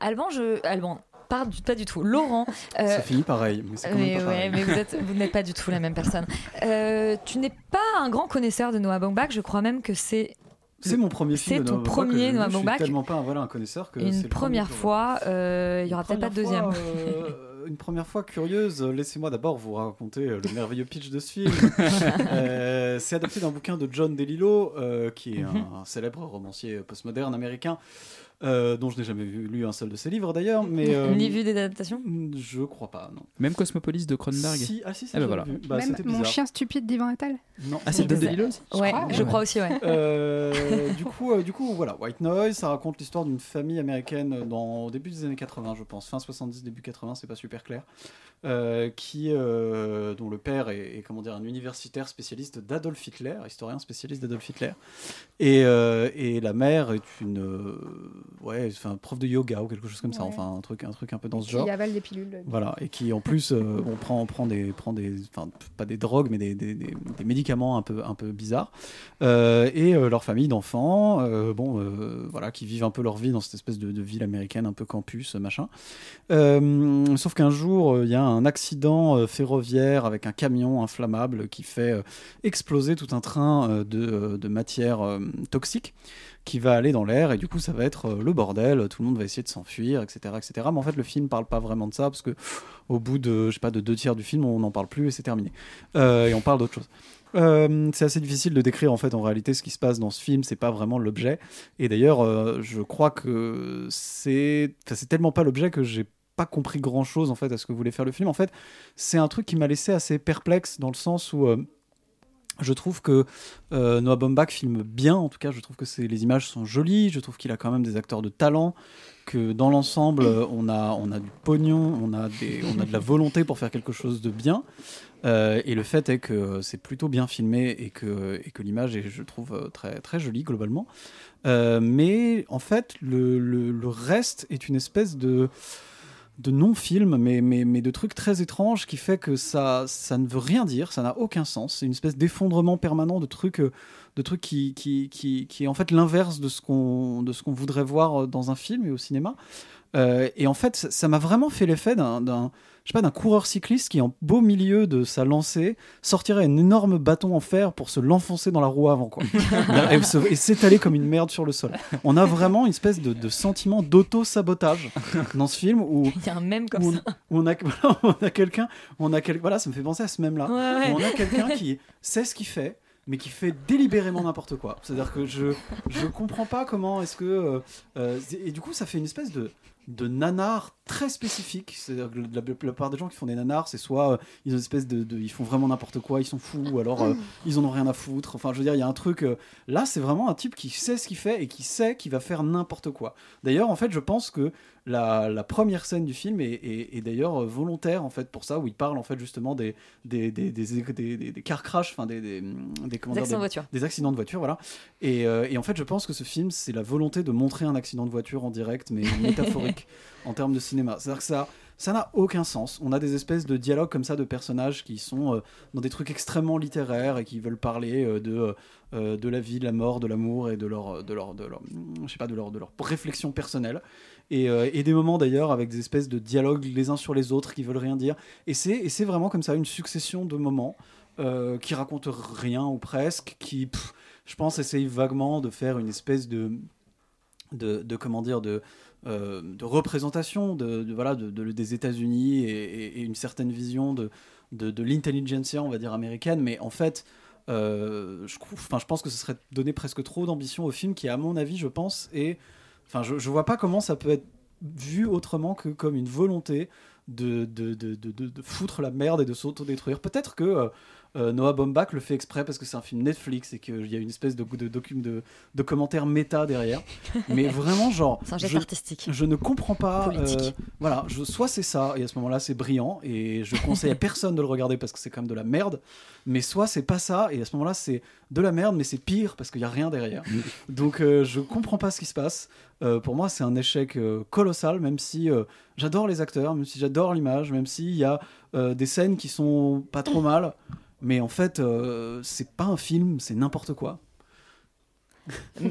Alban, je... Alban, pas du, pas du tout. Laurent. euh, Ça finit pareil, mais c'est quand même mais pas ouais, pareil. mais vous êtes- vous n'êtes pas du tout la même personne. Euh, tu n'es pas un grand connaisseur de Noah Baumbach. Je crois même que c'est C'est mon premier film. C'est de ton Noah Baumbach premier. Noah Je suis Baumbach. tellement pas un, voilà, un connaisseur que une le première fois. euh, Il y aura peut-être pas de deuxième. Une première fois curieuse. Laissez-moi d'abord vous raconter euh, le merveilleux pitch de ce film. (laughs) Euh, c'est adapté d'un bouquin de John DeLillo, euh, qui est un, Mhm. un célèbre romancier postmoderne américain. Euh, dont je n'ai jamais vu, lu un seul de ses livres d'ailleurs, mais euh, Ni vu des adaptations? je crois pas, non. Même Cosmopolis de Cronenberg. Si, ah si, ça, Ah bah j'ai voilà. vu. Bah, Même mon chien stupide d'Ivan Attal? Non, Ah, c'est bizarre. DeLillo aussi Ouais, crois, je ouais. crois aussi, ouais. Euh, du coup, euh, du coup, voilà, White Noise, ça raconte l'histoire d'une famille américaine dans au début des années 80, je pense, fin 70, début 80, c'est pas super clair, euh, qui, euh, dont le père est, est, comment dire, un universitaire spécialiste d'Adolf Hitler, historien spécialiste d'Adolf Hitler, et, euh, et la mère est une ouais, enfin, prof de yoga ou quelque chose comme ça, enfin un truc, un truc un peu dans ce Qui genre. avale des pilules. Voilà, et qui en plus on prend, on prend des, prend des, enfin pas des drogues, mais des, des, des- des médicaments un peu, un peu bizarres. Et leur famille d'enfants, bon, voilà, qui vivent un peu leur vie dans cette espèce de, de ville américaine, un peu campus, machin. Sauf qu'un jour, il y a un accident euh, ferroviaire avec un camion inflammable qui fait euh, exploser tout un train euh, de, de matière toxique qui va aller dans l'air et du coup ça va être le bordel, tout le monde va essayer de s'enfuir, etc., etc. Mais en fait le film parle pas vraiment de ça parce que au bout de je sais pas de deux tiers du film on n'en parle plus et c'est terminé et on parle d'autre chose. C'est assez difficile de décrire en fait en réalité ce qui se passe dans ce film, c'est pas vraiment l'objet. Et d'ailleurs je crois que c'est c'est tellement pas l'objet que j'ai pas compris grand chose en fait à ce que voulait faire le film. En fait c'est un truc qui m'a laissé assez perplexe dans le sens où euh, je trouve que euh, Noah Baumbach filme bien, en tout cas, je trouve que les images sont jolies, je trouve qu'il a quand même des acteurs de talent, que dans l'ensemble, euh, on a, on a du pognon, on a, des, on a de la volonté pour faire quelque chose de bien. Et le fait est que c'est plutôt bien filmé et que, et que l'image est, je trouve, très, très jolie globalement. Mais en fait, le- le reste est une espèce de de non-film, mais, mais, mais de trucs très étranges qui fait que ça, ça ne veut rien dire, ça n'a aucun sens. C'est une espèce d'effondrement permanent de trucs, euh, de trucs qui, qui, qui, qui est en fait l'inverse de ce qu'on de ce qu'on voudrait voir euh, dans un film et au cinéma. Euh, et en fait, ça m'a vraiment fait l'effet d'un, je sais pas, d'un coureur cycliste qui, en beau milieu de sa lancée, sortirait un énorme bâton en fer pour se l'enfoncer dans la roue avant, quoi. (laughs) et, s'étaler comme une merde sur le sol. On a vraiment une espèce de, de sentiment d'auto-sabotage dans ce film où Il y a un même comme où ça. on, où on a, (laughs) on a quelqu'un, on a quel- voilà, ça me fait penser à ce même là. Ouais, ouais. On a quelqu'un qui sait ce qu'il fait, mais qui fait délibérément n'importe quoi. C'est-à-dire que je je comprends pas comment est-ce que euh, euh, et du coup ça fait une espèce de de nanar très spécifique. C'est-à-dire que la, la plupart des gens qui font des nanars, c'est soit euh, ils ont une espèce de, de- ils font vraiment n'importe quoi, ils sont fous, ou alors euh, ils en ont rien à foutre. Enfin, je veux dire, il y a un truc. euh, là, c'est vraiment un type qui sait ce qu'il fait et qui sait qu'il va faire n'importe quoi. D'ailleurs, en fait, je pense que la, la première scène du film est, est- est d'ailleurs euh, volontaire en fait pour ça, où il parle en fait justement des des des des, des, des- des car crash, enfin des des, dire, accidents de voiture. des accidents de voiture, voilà. Et, euh, et en fait, je pense que ce film, c'est la volonté de montrer un accident de voiture en direct, mais (laughs) métaphorique en termes de cinéma. C'est-à-dire que ça, ça n'a aucun sens. On a des espèces de dialogues comme ça de personnages qui sont euh, dans des trucs extrêmement littéraires et qui veulent parler euh, de euh, de la vie, de la mort, de l'amour et de leur de leur de leur je sais pas de leur de leur réflexion personnelle. Et, euh, et des moments d'ailleurs avec des espèces de dialogues les uns sur les autres qui veulent rien dire. Et c'est vraiment comme ça une succession de moments euh, qui racontent rien ou presque, qui, je pense, essayent vaguement de faire une espèce de, de, comment dire, de, euh, représentation de, voilà, de, de- des États-Unis et, une certaine vision de, de, l'intelligentsia, on va dire, américaine. Mais en fait, euh, je, je pense que ce serait donner presque trop d'ambition au film qui, à mon avis, je pense, est. Enfin, je, je vois pas comment ça peut être vu autrement que comme une volonté de, de, de, de, de- foutre la merde et de s'autodétruire. Peut-être que euh, euh, Noah Baumbach le fait exprès parce que c'est un film Netflix et qu'il y a une espèce de, de, de, de commentaires méta derrière. (laughs) Mais vraiment, genre. C'est un geste je, artistique. Je ne comprends pas. Euh, voilà, je, soit c'est ça, et à ce moment-là, c'est brillant, et je conseille à (laughs) personne de le regarder parce que c'est quand même de la merde. Mais soit c'est pas ça, et à ce moment-là, c'est de la merde, mais c'est pire parce qu'il y a rien derrière. (laughs) Donc euh, je comprends pas ce qui se passe. Euh, pour moi, c'est un échec euh, colossal, même si euh, j'adore les acteurs, même si j'adore l'image, même s'il y a des scènes qui sont pas trop mal. Mais en fait, c'est pas un film, c'est n'importe quoi.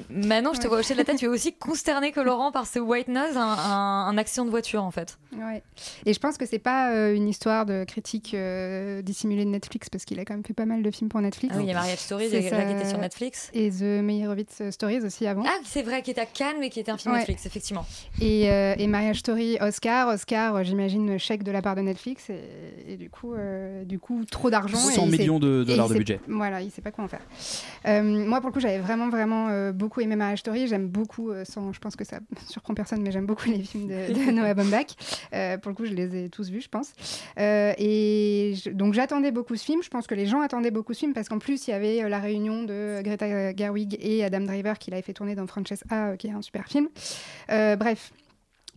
Maintenant, je te vois hocher de la tête. Tu es aussi consterné que Laurent par ce white noise, un, un- un accident de voiture en fait. Ouais. Et je pense que c'est pas euh, une histoire de critique euh, dissimulée de Netflix parce qu'il a quand même fait pas mal de films pour Netflix. Ah oui, il y a Marriage Stories, C'est il y a là qui ça. était sur Netflix. Et The Meyerowitz Stories aussi avant. Ah, c'est vrai, qui était à Cannes, mais qui était un film Ouais. Netflix, effectivement. Et, euh, et Marriage Story, Oscar. Oscar, euh, j'imagine, chèque de la part de Netflix. Et, et du, coup, euh, du coup, trop d'argent. 100 et il millions de dollars de budget. Voilà, il sait pas quoi en faire. Euh, moi, pour le coup, j'avais vraiment, vraiment euh, beaucoup aimé Marriage Story. J'aime beaucoup, euh, sans, je pense que ça (laughs) surprend personne, mais j'aime beaucoup les films de, Noah Baumbach. Euh, pour le coup, je les ai tous vus, je pense. Et donc, j'attendais beaucoup ce film. Je pense que les gens attendaient beaucoup ce film parce qu'en plus, il y avait la réunion de Greta Gerwig et Adam Driver qui l'avait fait tourner dans Frances A, euh, qui est un super film. Bref.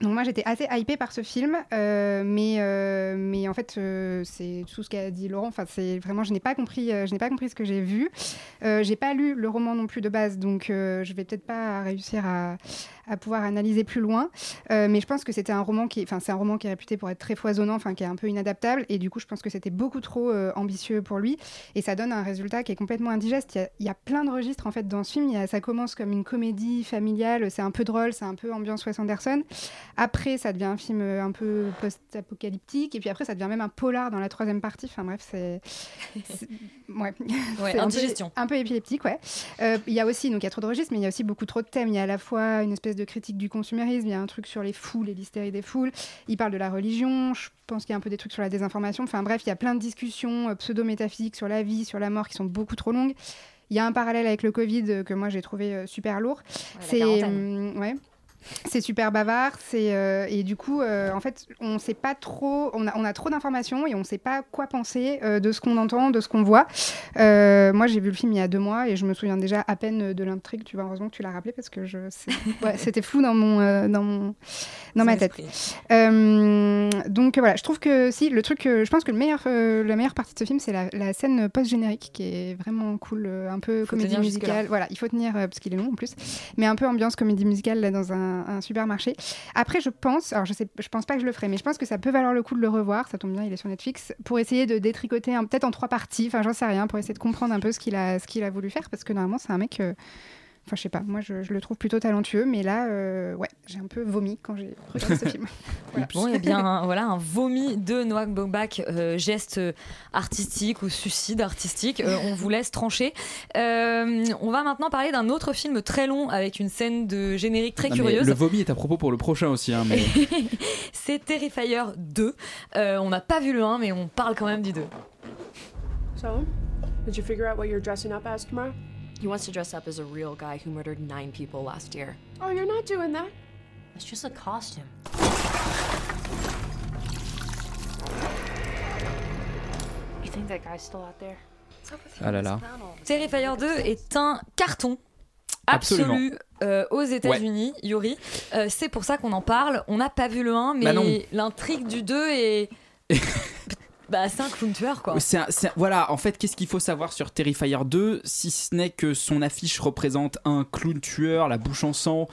Donc moi j'étais assez hypée par ce film, euh, mais, euh, mais en fait euh, c'est tout ce qu'a dit Laurent. Enfin c'est vraiment je n'ai pas compris, euh, je n'ai pas compris ce que j'ai vu. Euh, j'ai pas lu le roman non plus de base, donc euh, je vais peut-être pas réussir à, à pouvoir analyser plus loin. Euh, mais je pense que c'était un roman qui, enfin c'est un roman qui est réputé pour être très foisonnant, enfin qui est un peu inadaptable, et du coup je pense que c'était beaucoup trop euh, ambitieux pour lui, et ça donne un résultat qui est complètement indigeste. Il y a, il y a plein de registres en fait dans ce film. Il y a- ça commence comme une comédie familiale, c'est un peu drôle, c'est un peu ambiance Wes Anderson. Après, ça devient un film euh, un peu post-apocalyptique, et puis après, ça devient même un polar dans la troisième partie. Enfin bref, c'est. (laughs) Ouais. Ouais, C'est un peu- indigestion. Un peu, épileptique, ouais. Euh, Il y a aussi, donc il y a trop de registres, mais il y a aussi beaucoup trop de thèmes. Il y a à la fois une espèce de critique du consumérisme, il y a un truc sur les foules et l'hystérie des foules. Il parle de la religion, je pense qu'il y a un peu des trucs sur la désinformation. Enfin bref, il y a plein de discussions euh, pseudo-métaphysiques sur la vie, sur la mort qui sont beaucoup trop longues. Il y a un parallèle avec le Covid euh, que moi j'ai trouvé euh, super lourd. c'est hum, ouais. C'est super bavard, c'est euh, et du coup, euh, en fait, on sait pas trop, on a, on a trop d'informations et on sait pas quoi penser euh, de ce qu'on entend, de ce qu'on voit. Moi, j'ai vu le film il y a deux mois et je me souviens déjà à peine de l'intrigue. Tu vois, heureusement que tu l'as rappelé parce que je, (laughs) ouais, c'était flou dans mon, dans mon, dans ma tête. Donc voilà, je trouve que si le truc, je pense que le meilleur, la meilleure partie de ce film, c'est la, la scène post générique qui est vraiment cool, un peu Faut comédie musicale. Voilà, il faut tenir parce qu'il est long en plus, mais un peu ambiance comédie musicale là, dans un, un supermarché. Après, je pense, alors je sais, je pense pas que je le ferai, mais je pense que ça peut valoir le coup de le revoir. Ça tombe bien, il est sur Netflix pour essayer de détricoter, peut-être en trois parties. Enfin, j'en sais rien, pour essayer de comprendre un peu ce qu'il a, ce qu'il a voulu faire, parce que normalement, c'est un mec. euh, Enfin, je sais pas, moi je, je le trouve plutôt talentueux, mais là, euh, ouais, j'ai un peu vomi quand j'ai regardé ce (laughs) film. Bon, eh bien, un, voilà, un vomi de Noah Baumbach, euh, geste artistique ou suicide artistique. Euh, on vous laisse trancher. Euh, on va maintenant parler d'un autre film très long avec une scène de générique très Non, curieuse. Le vomi est à propos pour le prochain aussi. hein, mais... (laughs) C'est Terrifier 2. Euh, on n'a pas vu le 1, mais on parle quand même du 2. So, did you figure out what you're dressing up as tomorrow? He wants to dress up as a real guy who murdered nine people last year. Oh, you're not doing that. It's just a costume. You think that guy's still out there? Ah là là. Terrifier 2 est un carton absolu euh, aux États-Unis, Yuri. Euh, c'est pour ça qu'on en parle. On n'a pas vu le 1, Bah mais l'intrigue du 2 est. (laughs) bah, c'est un clown tueur, quoi. C'est un- c'est un- voilà, en fait, qu'est-ce qu'il faut savoir sur Terrifier 2 Si ce n'est que son affiche représente un clown tueur, la bouche en sang,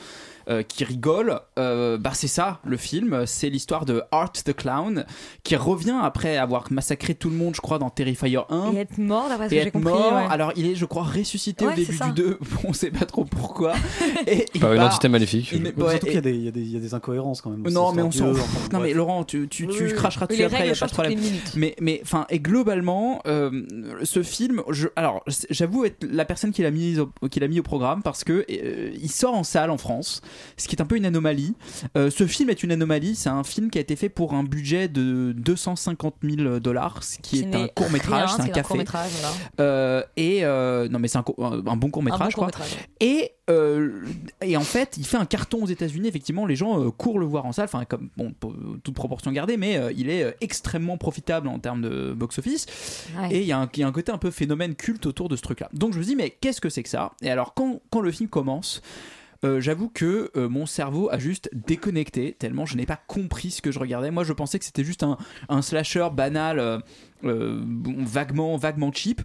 euh, qui rigole, euh, bah c'est ça le film. C'est l'histoire de Art the Clown qui revient après avoir massacré tout le monde, je crois, dans Terrifier 1. Et être mort, d'après ce Et que j'ai compris. mort. ouais. Alors, il est, je crois, ressuscité Ouais, au début du 2. (laughs) On sait pas trop pourquoi. (laughs) Et il Par une entité maléfique. Il- ouais, surtout et- qu'il y a des- il y, a des- il y a des incohérences quand même. non, mais on s'en fout. Non, mais. Laurent, tu, tu, tu Oui, cracheras dessus après, règles y a pas de problème. les minutes. Mais, mais, enfin, et globalement, euh, ce film, je, alors, j'avoue être la personne qui l'a mis, au, qui l'a mis au programme parce que il sort en salle en France, ce qui est un peu une anomalie. Euh, ce film est une anomalie. C'est un film qui a été fait pour un budget de 250 000 dollars, ce qui, est un court métrage, c'est un café. Euh, et euh, non, mais c'est un, bon court métrage, bon court-métrage. Et euh, et en fait, il fait un carton aux États-Unis. Effectivement, les gens courent le voir en salle. Enfin, comme bon, toute proportion gardée, mais il est extrêmement profitable en termes de box-office. Ouais. Et il y, a un- il y a un côté un peu phénomène culte autour de ce truc-là. Donc je me dis, mais qu'est-ce que c'est que ça? Et alors, quand, quand le film commence. Euh, J'avoue que euh, mon cerveau a juste déconnecté tellement je n'ai pas compris ce que je regardais. Moi, je pensais que c'était juste un, slasher banal, euh, vaguement, vaguement cheap.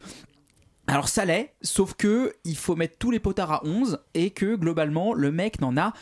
Alors ça l'est, sauf que il faut mettre tous les potards à 11 et que globalement le mec n'en a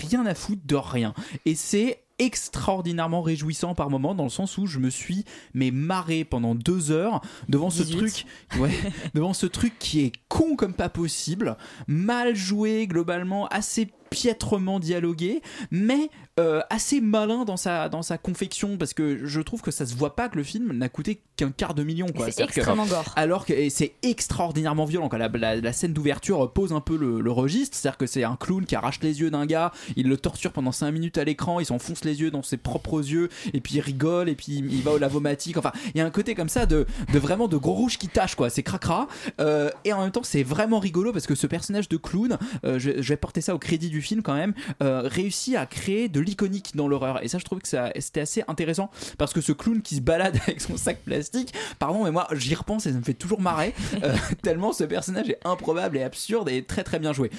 rien à foutre de rien. Et c'est extraordinairement réjouissant par moment dans le sens où je me suis mais marré pendant deux heures devant ce 18. truc ouais, (laughs) devant ce truc qui est con comme pas possible mal joué globalement assez piètrement dialogué mais euh, assez malin dans sa, dans sa confection parce que je trouve que ça se voit pas que le film n'a coûté qu'un quart de million quoi. c'est C'est-à-dire que- extrêmement gore. alors que c'est extraordinairement violent quand la, la- la scène d'ouverture pose un peu le, le registre c'est à dire que c'est un clown qui arrache les yeux d'un gars il le torture pendant 5 minutes à l'écran il s'enfonce les yeux dans ses propres yeux et puis il rigole et puis il va au lavomatique enfin il y a un côté comme ça de, de vraiment de gros rouge qui tâche quoi c'est cracra Euh, et en même temps c'est vraiment rigolo parce que ce personnage de clown euh, je, je vais porter ça au crédit du du film quand même euh, réussit à créer de l'iconique dans l'horreur. Et ça, je trouve que ça- c'était assez intéressant parce que ce clown qui se balade (laughs) avec son sac plastique, pardon, mais moi j'y repense et ça me fait toujours marrer euh, (laughs) tellement ce personnage est improbable et absurde et très très bien joué.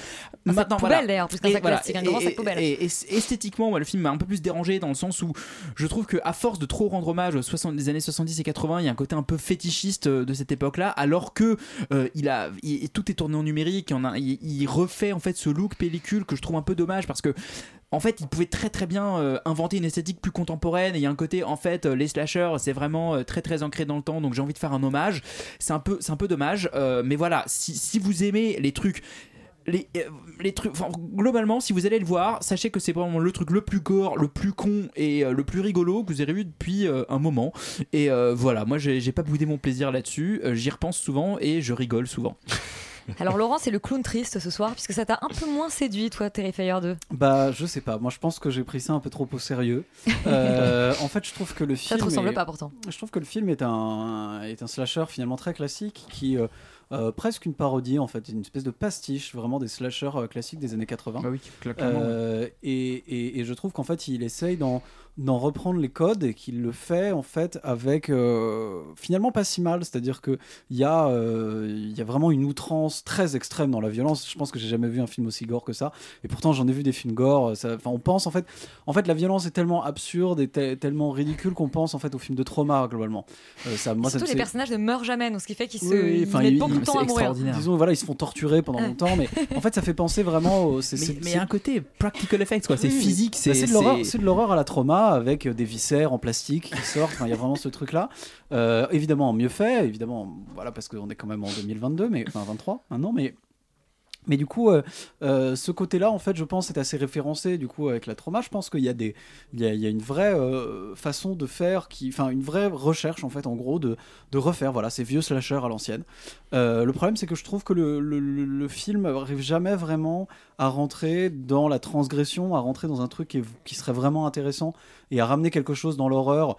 Un sac poubelle, d'ailleurs, plus qu'un et sac plastique, un grand sac poubelle. et- et esthétiquement, moi, le film m'a un peu plus dérangé dans le sens où je trouve que à force de trop rendre hommage aux 60 des années 70 et 80, il y a un côté un peu fétichiste euh, de cette époque-là, alors que euh, il a, il- tout est tourné en numérique, il, en a- il- il refait en fait ce look pellicule que je trouve un peu dommage parce que en fait, il pouvait très très bien euh, inventer une esthétique plus contemporaine et il y a un côté en fait euh, les slashers, c'est vraiment euh, très très ancré dans le temps donc j'ai envie de faire un hommage. C'est un peu c'est un peu dommage mais voilà, si, vous aimez les trucs les, les trucs globalement si vous allez le voir sachez que c'est vraiment le truc le plus gore le plus con et le plus rigolo que vous avez vu depuis un moment et voilà moi j'ai pas boudé mon plaisir là-dessus j'y repense souvent et je rigole souvent Alors Laurent, c'est le clown triste ce soir, puisque ça t'a un peu moins séduit, toi, Terrifier 2. Bah, je sais pas. Moi, je pense que j'ai pris ça un peu trop au sérieux. (laughs) Euh, en fait, je trouve que le film. Ça te ressemble est- pas, pourtant. Je trouve que le film est un, est un slasher finalement très classique qui. euh, euh, presque une parodie en fait, une espèce de pastiche vraiment des slashers euh, classiques des années 80. Bah oui, clairement, Euh, et, et- et je trouve qu'en fait il essaye d'en d'en reprendre les codes et qu'il le fait en fait avec euh, finalement pas si mal c'est à dire que il y a euh, il y a vraiment une outrance très extrême dans la violence je pense que j'ai jamais vu un film aussi gore que ça et pourtant j'en ai vu des films gore ça- enfin on pense en fait en fait la violence est tellement absurde et te- tellement ridicule qu'on pense en fait au film de trauma globalement Euh, ça moi ça Surtout, les personnages ne meurent jamais, donc ce qui fait qu'ils se oui, ils beaucoup de temps à mourir. extraordinaire. Disons, voilà, ils se font torturer pendant Ouais. longtemps, mais en fait, ça fait penser vraiment. au- mais il y a un côté practical effects quoi c'est physique Bah, c'est de l'horreur à la trauma avec des viscères en plastique qui sortent. Il y a vraiment ce truc-là. Euh, évidemment mieux fait, évidemment, voilà, parce qu'on est quand même en 2022, mais enfin 23 maintenant, mais. Mais du coup, euh, euh, ce côté-là, en fait, je pense, est assez référencé. Du coup, avec la trauma, je pense qu'il y a des, il y a, une vraie euh, façon de faire, qui, enfin, une vraie recherche, en fait, en gros, de, refaire, voilà, ces vieux slashers à l'ancienne. Le problème, c'est que je trouve que le, film arrive jamais vraiment à rentrer dans la transgression, à rentrer dans un truc qui serait vraiment intéressant et à ramener quelque chose dans l'horreur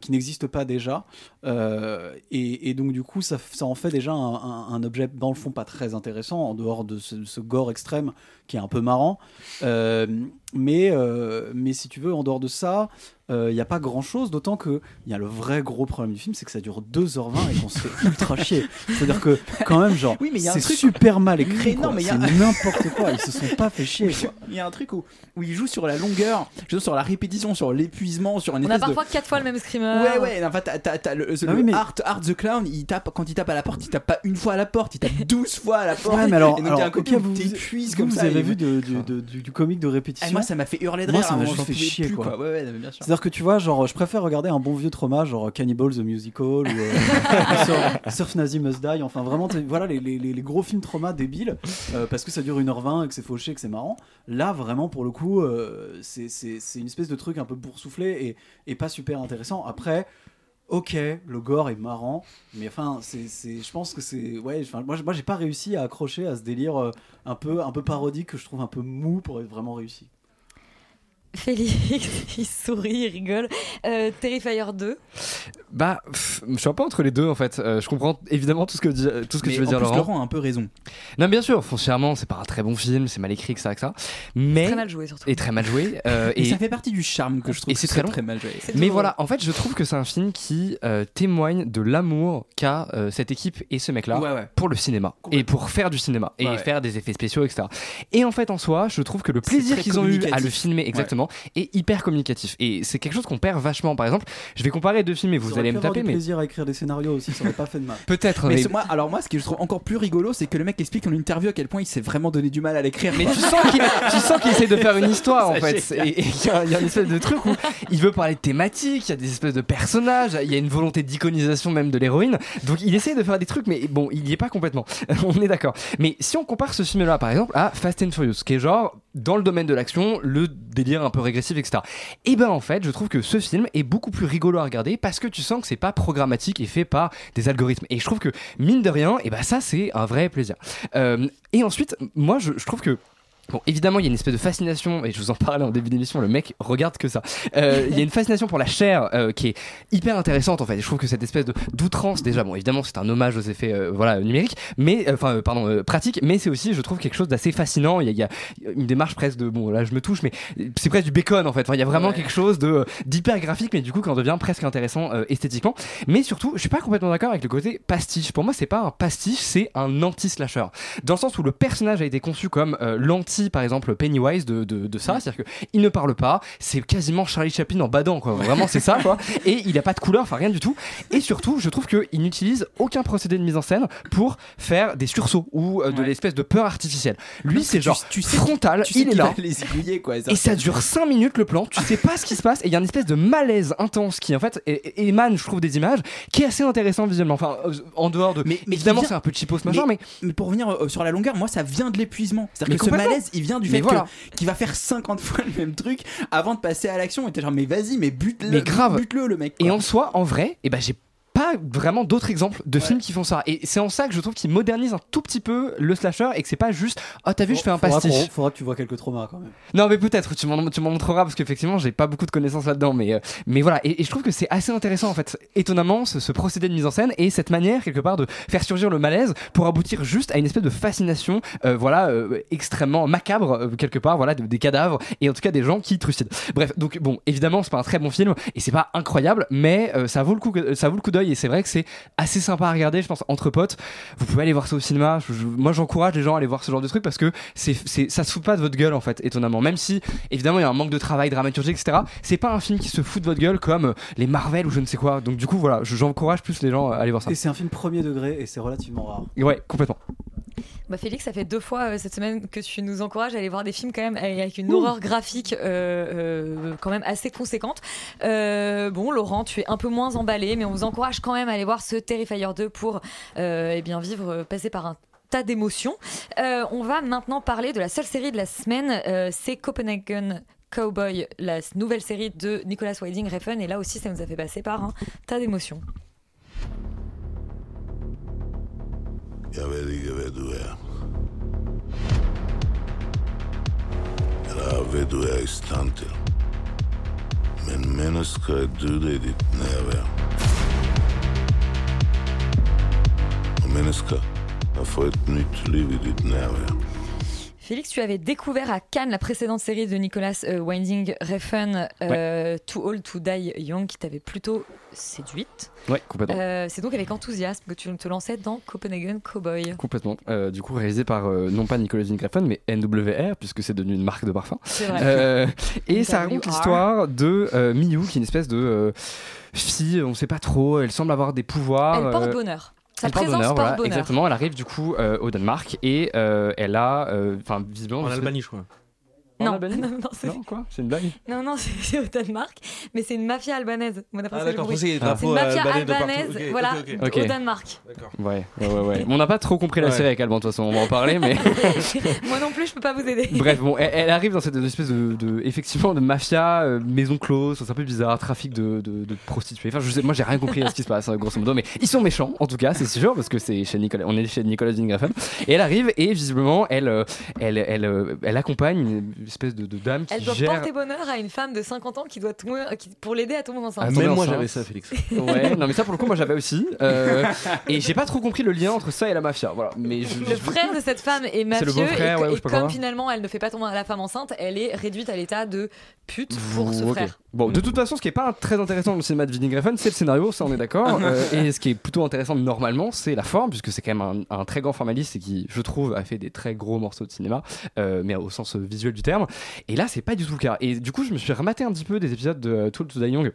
qui n'existe pas déjà. Euh, et, donc, du coup, ça, en fait déjà un, objet, dans le fond, pas très intéressant, en dehors de ce, ce gore extrême qui est un peu marrant. Euh, mais, euh, mais si tu veux, en dehors de ça, il n'y a pas grand chose, d'autant que il y a le vrai gros problème du film, c'est que ça dure 2h20 et qu'on se fait (laughs) ultra chier. C'est-à-dire que, quand même, genre, Oui, c'est truc- super mal écrit, Mais non, mais il y a- c'est (laughs) n'importe quoi, ils se sont pas fait chier. Il y a un truc où, où il joue sur la longueur, je sur la répétition, sur l'épuisement, sur une On a espèce de- parfois quatre fois le même screamer. Ouais, ouais, enfin, t'as, t'as- t'as le, Ah le oui, mais- Art, Art the Clown, il tape, quand il tape à la porte, il tape pas une fois à la porte, il tape 12 fois à la porte. Ouais, mais alors, et donc il y alors, a un côté ok, où vous, comme vous ça. avez et- vu de- du, de- du- du comique de répétition Eh, moi, ça m'a fait hurler de Moi, rire, ça un m'a fait chier, plus, quoi. quoi. Ouais, ouais, mais bien sûr. C'est-à-dire que tu vois, genre, je préfère regarder un bon vieux trauma, genre Cannibals the Musical ou euh, (laughs) Surf, Nazi Must Die. Enfin, vraiment, voilà les, les- les- les gros films trauma débiles euh, parce que ça dure 1h20 et que c'est fauché, que c'est marrant. Là, vraiment, pour le coup, euh, c'est une espèce de truc un peu boursouflé et, et pas super intéressant. Après. Ok, le gore est marrant, mais enfin, c'est, c'est- je pense que c'est, ouais, enfin, moi, moi, j'ai pas réussi à accrocher à ce délire euh, un peu, un peu parodique que je trouve un peu mou pour être vraiment réussi. Félix, (laughs) il sourit, il rigole. Euh, Terrifier 2. Bah, pff, je suis un peu entre les deux en fait. Euh, je comprends évidemment tout ce que, dis- tout ce que Mais tu veux en dire, plus, Laurent. Laurent a un peu raison. Non, bien sûr, foncièrement, c'est pas un très bon film, c'est mal écrit, etc. etc. Mais... Très mal joué, surtout. Et très mal joué. euh, Et ça fait partie du charme que je trouve Et c'est que très long. très mal joué. Mais voilà, en fait, je trouve que c'est un film qui euh, témoigne de l'amour qu'a euh, cette équipe et ce mec-là Ouais, ouais. pour le cinéma et pour faire du cinéma et Ouais, faire des effets spéciaux, etc. Et en fait, en soi, je trouve que le plaisir qu'ils ont eu à le filmer exactement est hyper communicatif. Et c'est quelque chose qu'on perd vachement. Par exemple, je vais comparer deux films et vous allez me taper, du mais plaisir à écrire des scénarios aussi, ça aurait pas fait de mal. (laughs) peut-être. Mais mais- c'est- moi, alors moi, ce que je trouve encore plus rigolo, c'est que le mec explique en interview à quel point il s'est vraiment donné du mal à l'écrire. Mais tu sens qu'il tu sens qu'il essaie de faire une histoire en fait. Et et il y, y a une espèce de truc où il veut parler de thématiques, il y a des espèces de personnages, il y a une volonté d'iconisation même de l'héroïne. Donc il essaie de faire des trucs, mais bon, il y est pas complètement. (laughs) on est d'accord. Mais si on compare ce film-là par exemple à Fast and Furious, qui est genre dans le domaine de l'action, le délire un peu régressif, etc. Et ben en fait, je trouve que ce film est beaucoup plus rigolo à regarder parce que tu sens que c'est pas programmatique et fait par des algorithmes. Et je trouve que mine de rien, et ben ça c'est un vrai plaisir. Euh, et ensuite, moi je trouve que Bon, évidemment, il y a une espèce de fascination, et je vous en parlais en début d'émission, le mec regarde que ça. Euh, il y a une fascination pour la chair euh, qui est hyper intéressante en fait. Je trouve que cette espèce de d'outrance, déjà, bon, évidemment, c'est un hommage aux effets euh, voilà, numériques, mais, euh, enfin, euh, pardon, euh, pratiques, mais c'est aussi, je trouve, quelque chose d'assez fascinant. Il y, a, il y a une démarche presque de, bon, là, je me touche, mais c'est presque du bacon en fait. Enfin, il y a vraiment quelque chose de d'hyper graphique, mais du coup, qui en devient presque intéressant euh, esthétiquement. Mais surtout, je suis pas complètement d'accord avec le côté pastiche. Pour moi, c'est pas un pastiche, c'est un anti-slasher. Dans le sens où le personnage a été conçu comme euh, par exemple, Pennywise de, de, de ça. C'est-à-dire qu'il ne parle pas, c'est quasiment Charlie Chaplin en badant, quoi. Vraiment, c'est ça, quoi. Et il a pas de couleur, enfin rien du tout. Et surtout, je trouve qu'il n'utilise aucun procédé de mise en scène pour faire des sursauts ou euh, de l'espèce de peur artificielle. Lui, c'est genre frontal, tu sais il est là. les quoi. Et ça dure 5 minutes le plan, tu sais pas ce qui se passe, et il y a une espèce de malaise intense qui en fait émane, je trouve, des images, qui est assez intéressant visuellement. Enfin, euh, en dehors de. mais évidemment, c'est un peu cheapos machin, mais. mais pour revenir euh, sur la longueur, moi ça vient de l'épuisement. Mais C'est-à-dire que ce complètement. Il vient du Mais fait voilà. que- qu'il va faire 50 fois le même truc avant de passer à l'action. Et t'es genre, mais vas-y, mais bute-le, Mais grave. bute-le le mec. Et en soi, en vrai, et ben j'ai pas vraiment d'autres exemples de films qui font ça. Et c'est en ça que je trouve qu'ils modernisent un tout petit peu le slasher et que c'est pas juste oh t'as vu je fais un Faudra pastiche. qu'on- Faudra que tu vois quelques traumas quand même. Non mais peut-être tu m'en tu m'en montreras parce qu'effectivement j'ai pas beaucoup de connaissances là-dedans mais euh, mais voilà et, et je trouve que c'est assez intéressant en fait étonnamment ce, ce procédé de mise en scène et cette manière quelque part de faire surgir le malaise pour aboutir juste à une espèce de fascination euh, voilà euh, extrêmement macabre euh, quelque part voilà de- des cadavres et en tout cas des gens qui trucident. Bref donc bon évidemment c'est pas un très bon film et c'est pas incroyable mais euh, ça vaut le coup ça vaut le coup d'œil et c'est vrai que c'est assez sympa à regarder je pense entre potes. Vous pouvez aller voir ça au cinéma. Je- je- moi j'encourage les gens à aller voir ce genre de truc parce que c'est c'est ça se fout pas de votre gueule en fait étonnamment. Même si évidemment il y a un manque de travail dramaturgique etc c'est pas un film qui se fout de votre gueule comme euh, les Marvel ou je ne sais quoi. Donc du coup voilà je- j'encourage plus les gens à aller voir ça. Et c'est un film premier degré et c'est relativement rare. ouais complètement Bah Félix, ça fait deux fois euh, cette semaine que tu nous encourages à aller voir des films quand même avec une horreur graphique euh, euh, quand même assez conséquente. Bon, Laurent, tu es un peu moins emballé, mais on vous encourage quand même à aller voir ce Terrifier 2 pour eh bien vivre, passer par un tas d'émotions. On va maintenant parler de la seule série de la semaine, c'est Copenhagen. Cowboy, la nouvelle série de Nicolas Winding Refn, et là aussi ça nous a fait passer par un tas d'émotions. Jag vet inte vem du är. Jag vet du är i stand till. Men människa är döda i ditt närvaro. Och människa har fått ett nytt liv i ditt närvaro. Félix, tu avais découvert à Cannes la précédente série de Nicolas euh, Winding Refn, euh, Too Old to Die Young, qui t'avait plutôt séduite. ouais complètement Euh, c'est donc avec enthousiasme que tu te lançais dans Copenhagen Cowboy. Complètement. Du coup, réalisé par non pas Nicolas Winding mais NWR, puisque c'est devenu une marque de parfum. C'est vrai. Et ça raconte l'histoire de Miyu, qui est une espèce de fille, on sait pas trop, elle semble avoir des pouvoirs. Elle porte bonheur. Sa présence voilà, bonheur. exactement. Elle arrive du coup euh, au Danemark et euh, elle a, euh, enfin visiblement, En Albanie, je crois. En Non, Albanie (laughs) non, non, c'est- Non, quoi C'est une blague? Non, non, (laughs) c'est c'est au Danemark, mais c'est une mafia albanaise. Moi, d'après Ah, que j'ai d'accord, a C'est une drapeaux mafia albanais albanaise, voilà, au. Danemark. Ouais, ouais, ouais, ouais. Mais on n'a pas trop compris la Ouais. série avec Alban, de toute façon, on va en parler, mais. (laughs) Moi non plus, je peux pas vous aider. Bref, bon, elle, elle arrive dans cette espèce de, de- effectivement, de mafia, euh, maison close, c'est un peu bizarre, trafic de, de, de prostituées. Enfin, je sais, moi, j'ai rien compris à ce qui se passe, hein, grosso modo, mais ils sont méchants, en tout cas, c'est sûr, parce que c'est chez Nicolas, on est chez Nicolas Et elle arrive et visiblement, elle, euh, elle, elle, euh, elle accompagne une espèce de, de dame qui Elle doit gère. porter bonheur à une femme de 50 ans qui doit tomber, qui- pour l'aider à tomber enceinte. Ah, même moi, j'avais ça, Félix. (laughs) Ouais, non mais ça pour le coup moi j'avais aussi. Euh, et j'ai pas trop compris le lien entre ça et la mafia. Voilà. Mais je- Le frère de cette femme est le mafieux beau-frère, et, ouais, ou et pas comme finalement elle ne fait pas tomber la femme enceinte, elle est réduite à l'état de pute pour ce frère. Bon, de toute façon, ce qui est pas très intéressant dans le cinéma de Winding Refn, c'est le scénario, ça on est d'accord. (laughs) Euh, et ce qui est plutôt intéressant normalement, c'est la forme, puisque c'est quand même un, un très grand formaliste et qui, je trouve, a fait des très gros morceaux de cinéma, euh, mais au sens visuel du terme. Et là, c'est pas du tout le cas. Et du coup, je me suis rematé un petit peu des épisodes de euh, Tool to Die Young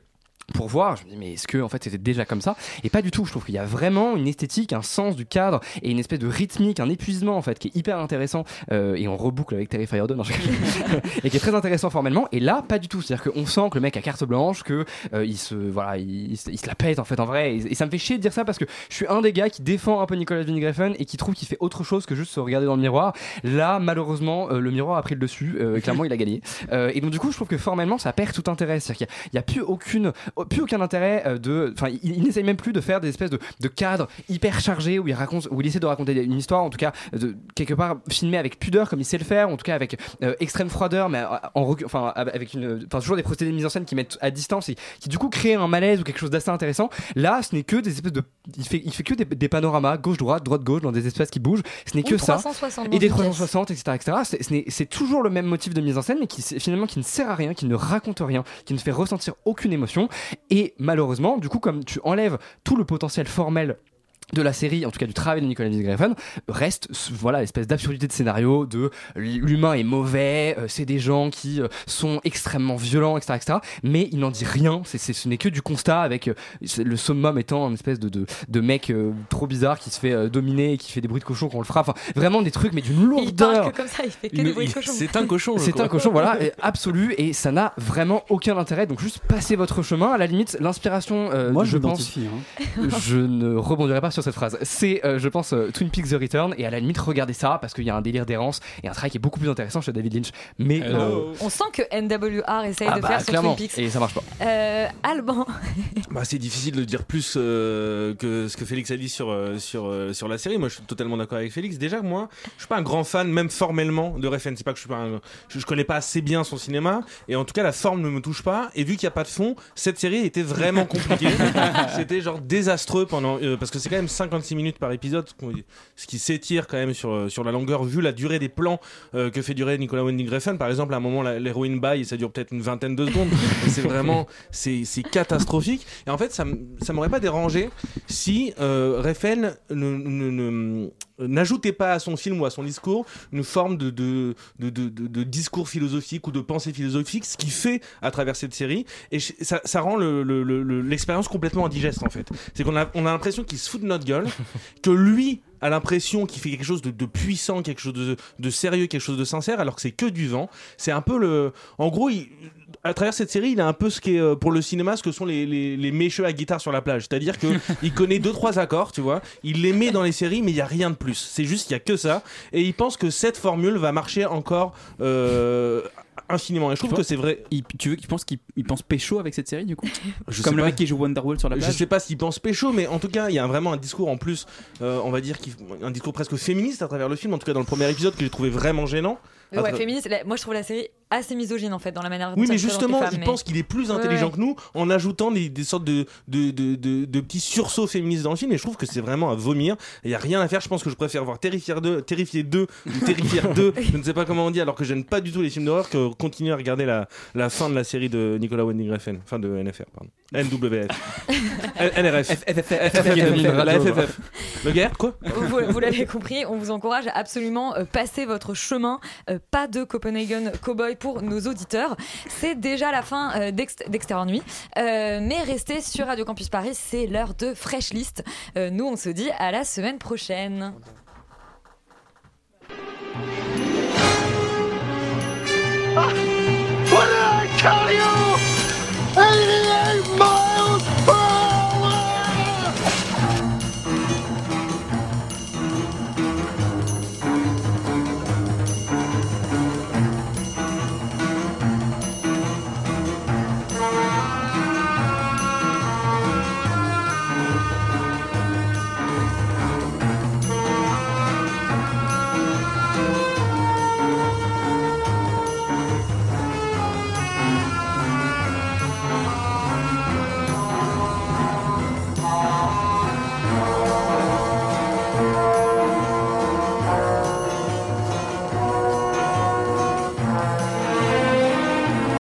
pour voir, je me dis mais est-ce que en fait c'était déjà comme ça? Et pas du tout, je trouve qu'il y a vraiment une esthétique, un sens du cadre et une espèce de rythmique, un épuisement en fait qui est hyper intéressant euh, et on reboucle avec Terrifier 2 non, je- (laughs) et qui est très intéressant formellement. Et là pas du tout, c'est-à-dire qu'on sent que le mec a carte blanche, que euh, il se voilà, il, il se- il se la pète en fait en vrai. Et, et ça me fait chier de dire ça parce que je suis un des gars qui défend un peu Nicolas Winding Refn et qui trouve qu'il fait autre chose que juste se regarder dans le miroir. Là malheureusement euh, le miroir a pris le dessus, euh, clairement il a gagné. Euh, et donc du coup je trouve que formellement ça perd tout intérêt, c'est-à-dire qu'il n'y a plus aucune plus aucun intérêt euh, de. Enfin, il, il n'essaye même plus de faire des espèces de, de cadres hyper chargés où il raconte, où il essaie de raconter une histoire, en tout cas, de, quelque part filmé avec pudeur comme il sait le faire, en tout cas avec euh, extrême froideur, mais euh, en enfin avec une, enfin toujours des procédés de mise en scène qui mettent à distance et qui du coup créent un malaise ou quelque chose d'assez intéressant. Là, ce n'est que des espèces de, il fait, il fait que des, des panoramas gauche droite, droite gauche dans des espaces qui bougent. Ce n'est que ça 360 dans et des une pièce. 360 etc etc. C'est- ce n'est- C'est toujours le même motif de mise en scène, mais qui finalement qui ne sert à rien, qui ne raconte rien, qui ne fait ressentir aucune émotion. Et malheureusement, du coup, comme tu enlèves tout le potentiel formel de la série, en tout cas du travail de Nicolas Winding reste voilà l'espèce d'absurdité de scénario de l'humain est mauvais, euh, c'est des gens qui euh, sont extrêmement violents, etc., etc. Mais il n'en dit rien. C'est, c'est- ce n'est que du constat avec euh, le summum étant une espèce de, de, de mec euh, trop bizarre qui se fait euh, dominer et qui fait des bruits de cochon quand on le frappe. Enfin, vraiment des trucs mais d'une lourdeur. Il parle que comme ça, il fait que Mais des bruits de il- cochon. c'est un cochon, C'est un cochon, voilà, et absolu, et ça n'a vraiment aucun intérêt. Donc juste passez votre chemin. À la limite, l'inspiration, euh, Moi, je je pense, hein. je ne rebondirai pas sur cette phrase. C'est, euh, je pense, euh, Twin Peaks The Return, et à la limite, regardez ça parce qu'il y a un délire d'errance et un travail qui est beaucoup plus intéressant chez David Lynch. Mais euh, On sent que NWR essaye ah de bah, faire sur clairement, Twin Peaks. et ça marche pas. Euh, Alban, (laughs) Bah, c'est difficile de dire plus euh, que ce que Félix a dit sur, sur, sur la série. Moi, je suis totalement d'accord avec Félix. Déjà, moi, je suis pas un grand fan, même formellement, de Refn. C'est pas que je suis pas un- je, je connais pas assez bien son cinéma. Et en tout cas, la forme ne me touche pas. Et vu qu'il n'y a pas de fond, cette série était vraiment compliquée. (laughs) C'était genre désastreux pendant. euh, parce que c'est quand même 56 minutes par épisode. Ce qui s'étire quand même sur, euh, sur la longueur, vu la durée des plans euh, que fait durer Nicolas Winding Refn. Par exemple, à un moment, l'héroïne baille, ça dure peut-être une vingtaine de secondes. Et (laughs) c'est vraiment. C'est catastrophique. Et en fait, ça, ça m'aurait pas dérangé si euh, Refn ne- ne- ne- n'ajoutait pas à son film ou à son discours une forme de, de, de, de- discours philosophique ou de pensée philosophique, ce qu'il fait à travers cette série. Et ça, ça rend le- le- le- le- l'expérience complètement indigeste en fait. C'est qu'on a, on a l'impression qu'il se fout de notre gueule, (laughs) que lui a l'impression qu'il fait quelque chose de, de puissant, quelque chose de, de sérieux, quelque chose de sincère, alors que c'est que du vent. C'est un peu le. En gros, il- à travers cette série, il a un peu ce qu'est euh, pour le cinéma ce que sont les, les, les mécheux à guitare sur la plage. C'est-à-dire que (laughs) il connaît deux trois accords, tu vois. Il les met dans les séries, mais il y a rien de plus. C'est juste il y a que ça. Et il pense que cette formule va marcher encore euh, infiniment. Et je trouve que c'est vrai. Il, tu veux qu'il pense qu'il il pense pécho avec cette série du coup? Je Comme le pas. mec qui joue Wonderwall sur la Je plage sais pas s'il pense pécho, mais en tout cas, il y a vraiment un discours en plus, euh, on va dire, qui, un discours presque féministe à travers le film, en tout cas dans le premier épisode que j'ai trouvé vraiment gênant. Ouais, féministe, la- moi je trouve la série assez misogyne en fait dans la manière dont Oui, mais justement, femmes, il mais- pense qu'il est plus intelligent ouais. que nous en ajoutant des, des sortes de, de, de, de- de petits sursauts féministes dans le film. Et je trouve que c'est vraiment à vomir. Il n'y a rien à faire. Je pense que je préfère voir Terrifier 2, Terrifier 2 ou Terrifier 2, (laughs) je ne sais pas comment on dit, alors que j'aime pas du tout les films d'horreur, que continuer à regarder la, la fin de la série de Nicolas Winding Refn. Fin de NFR, pardon. NWF. NRF. La FFF. Le guerre, quoi Vous, l'avez compris, on vous encourage absolument euh, passer votre chemin. Euh, pas de Copenhagen Cowboy pour nos auditeurs. C'est déjà la fin euh, d'Extérieur Nuit. Euh, mais restez sur Radio Campus Paris, c'est l'heure de Fresh List. nous, on se dit à la semaine prochaine. Ah, 88 miles!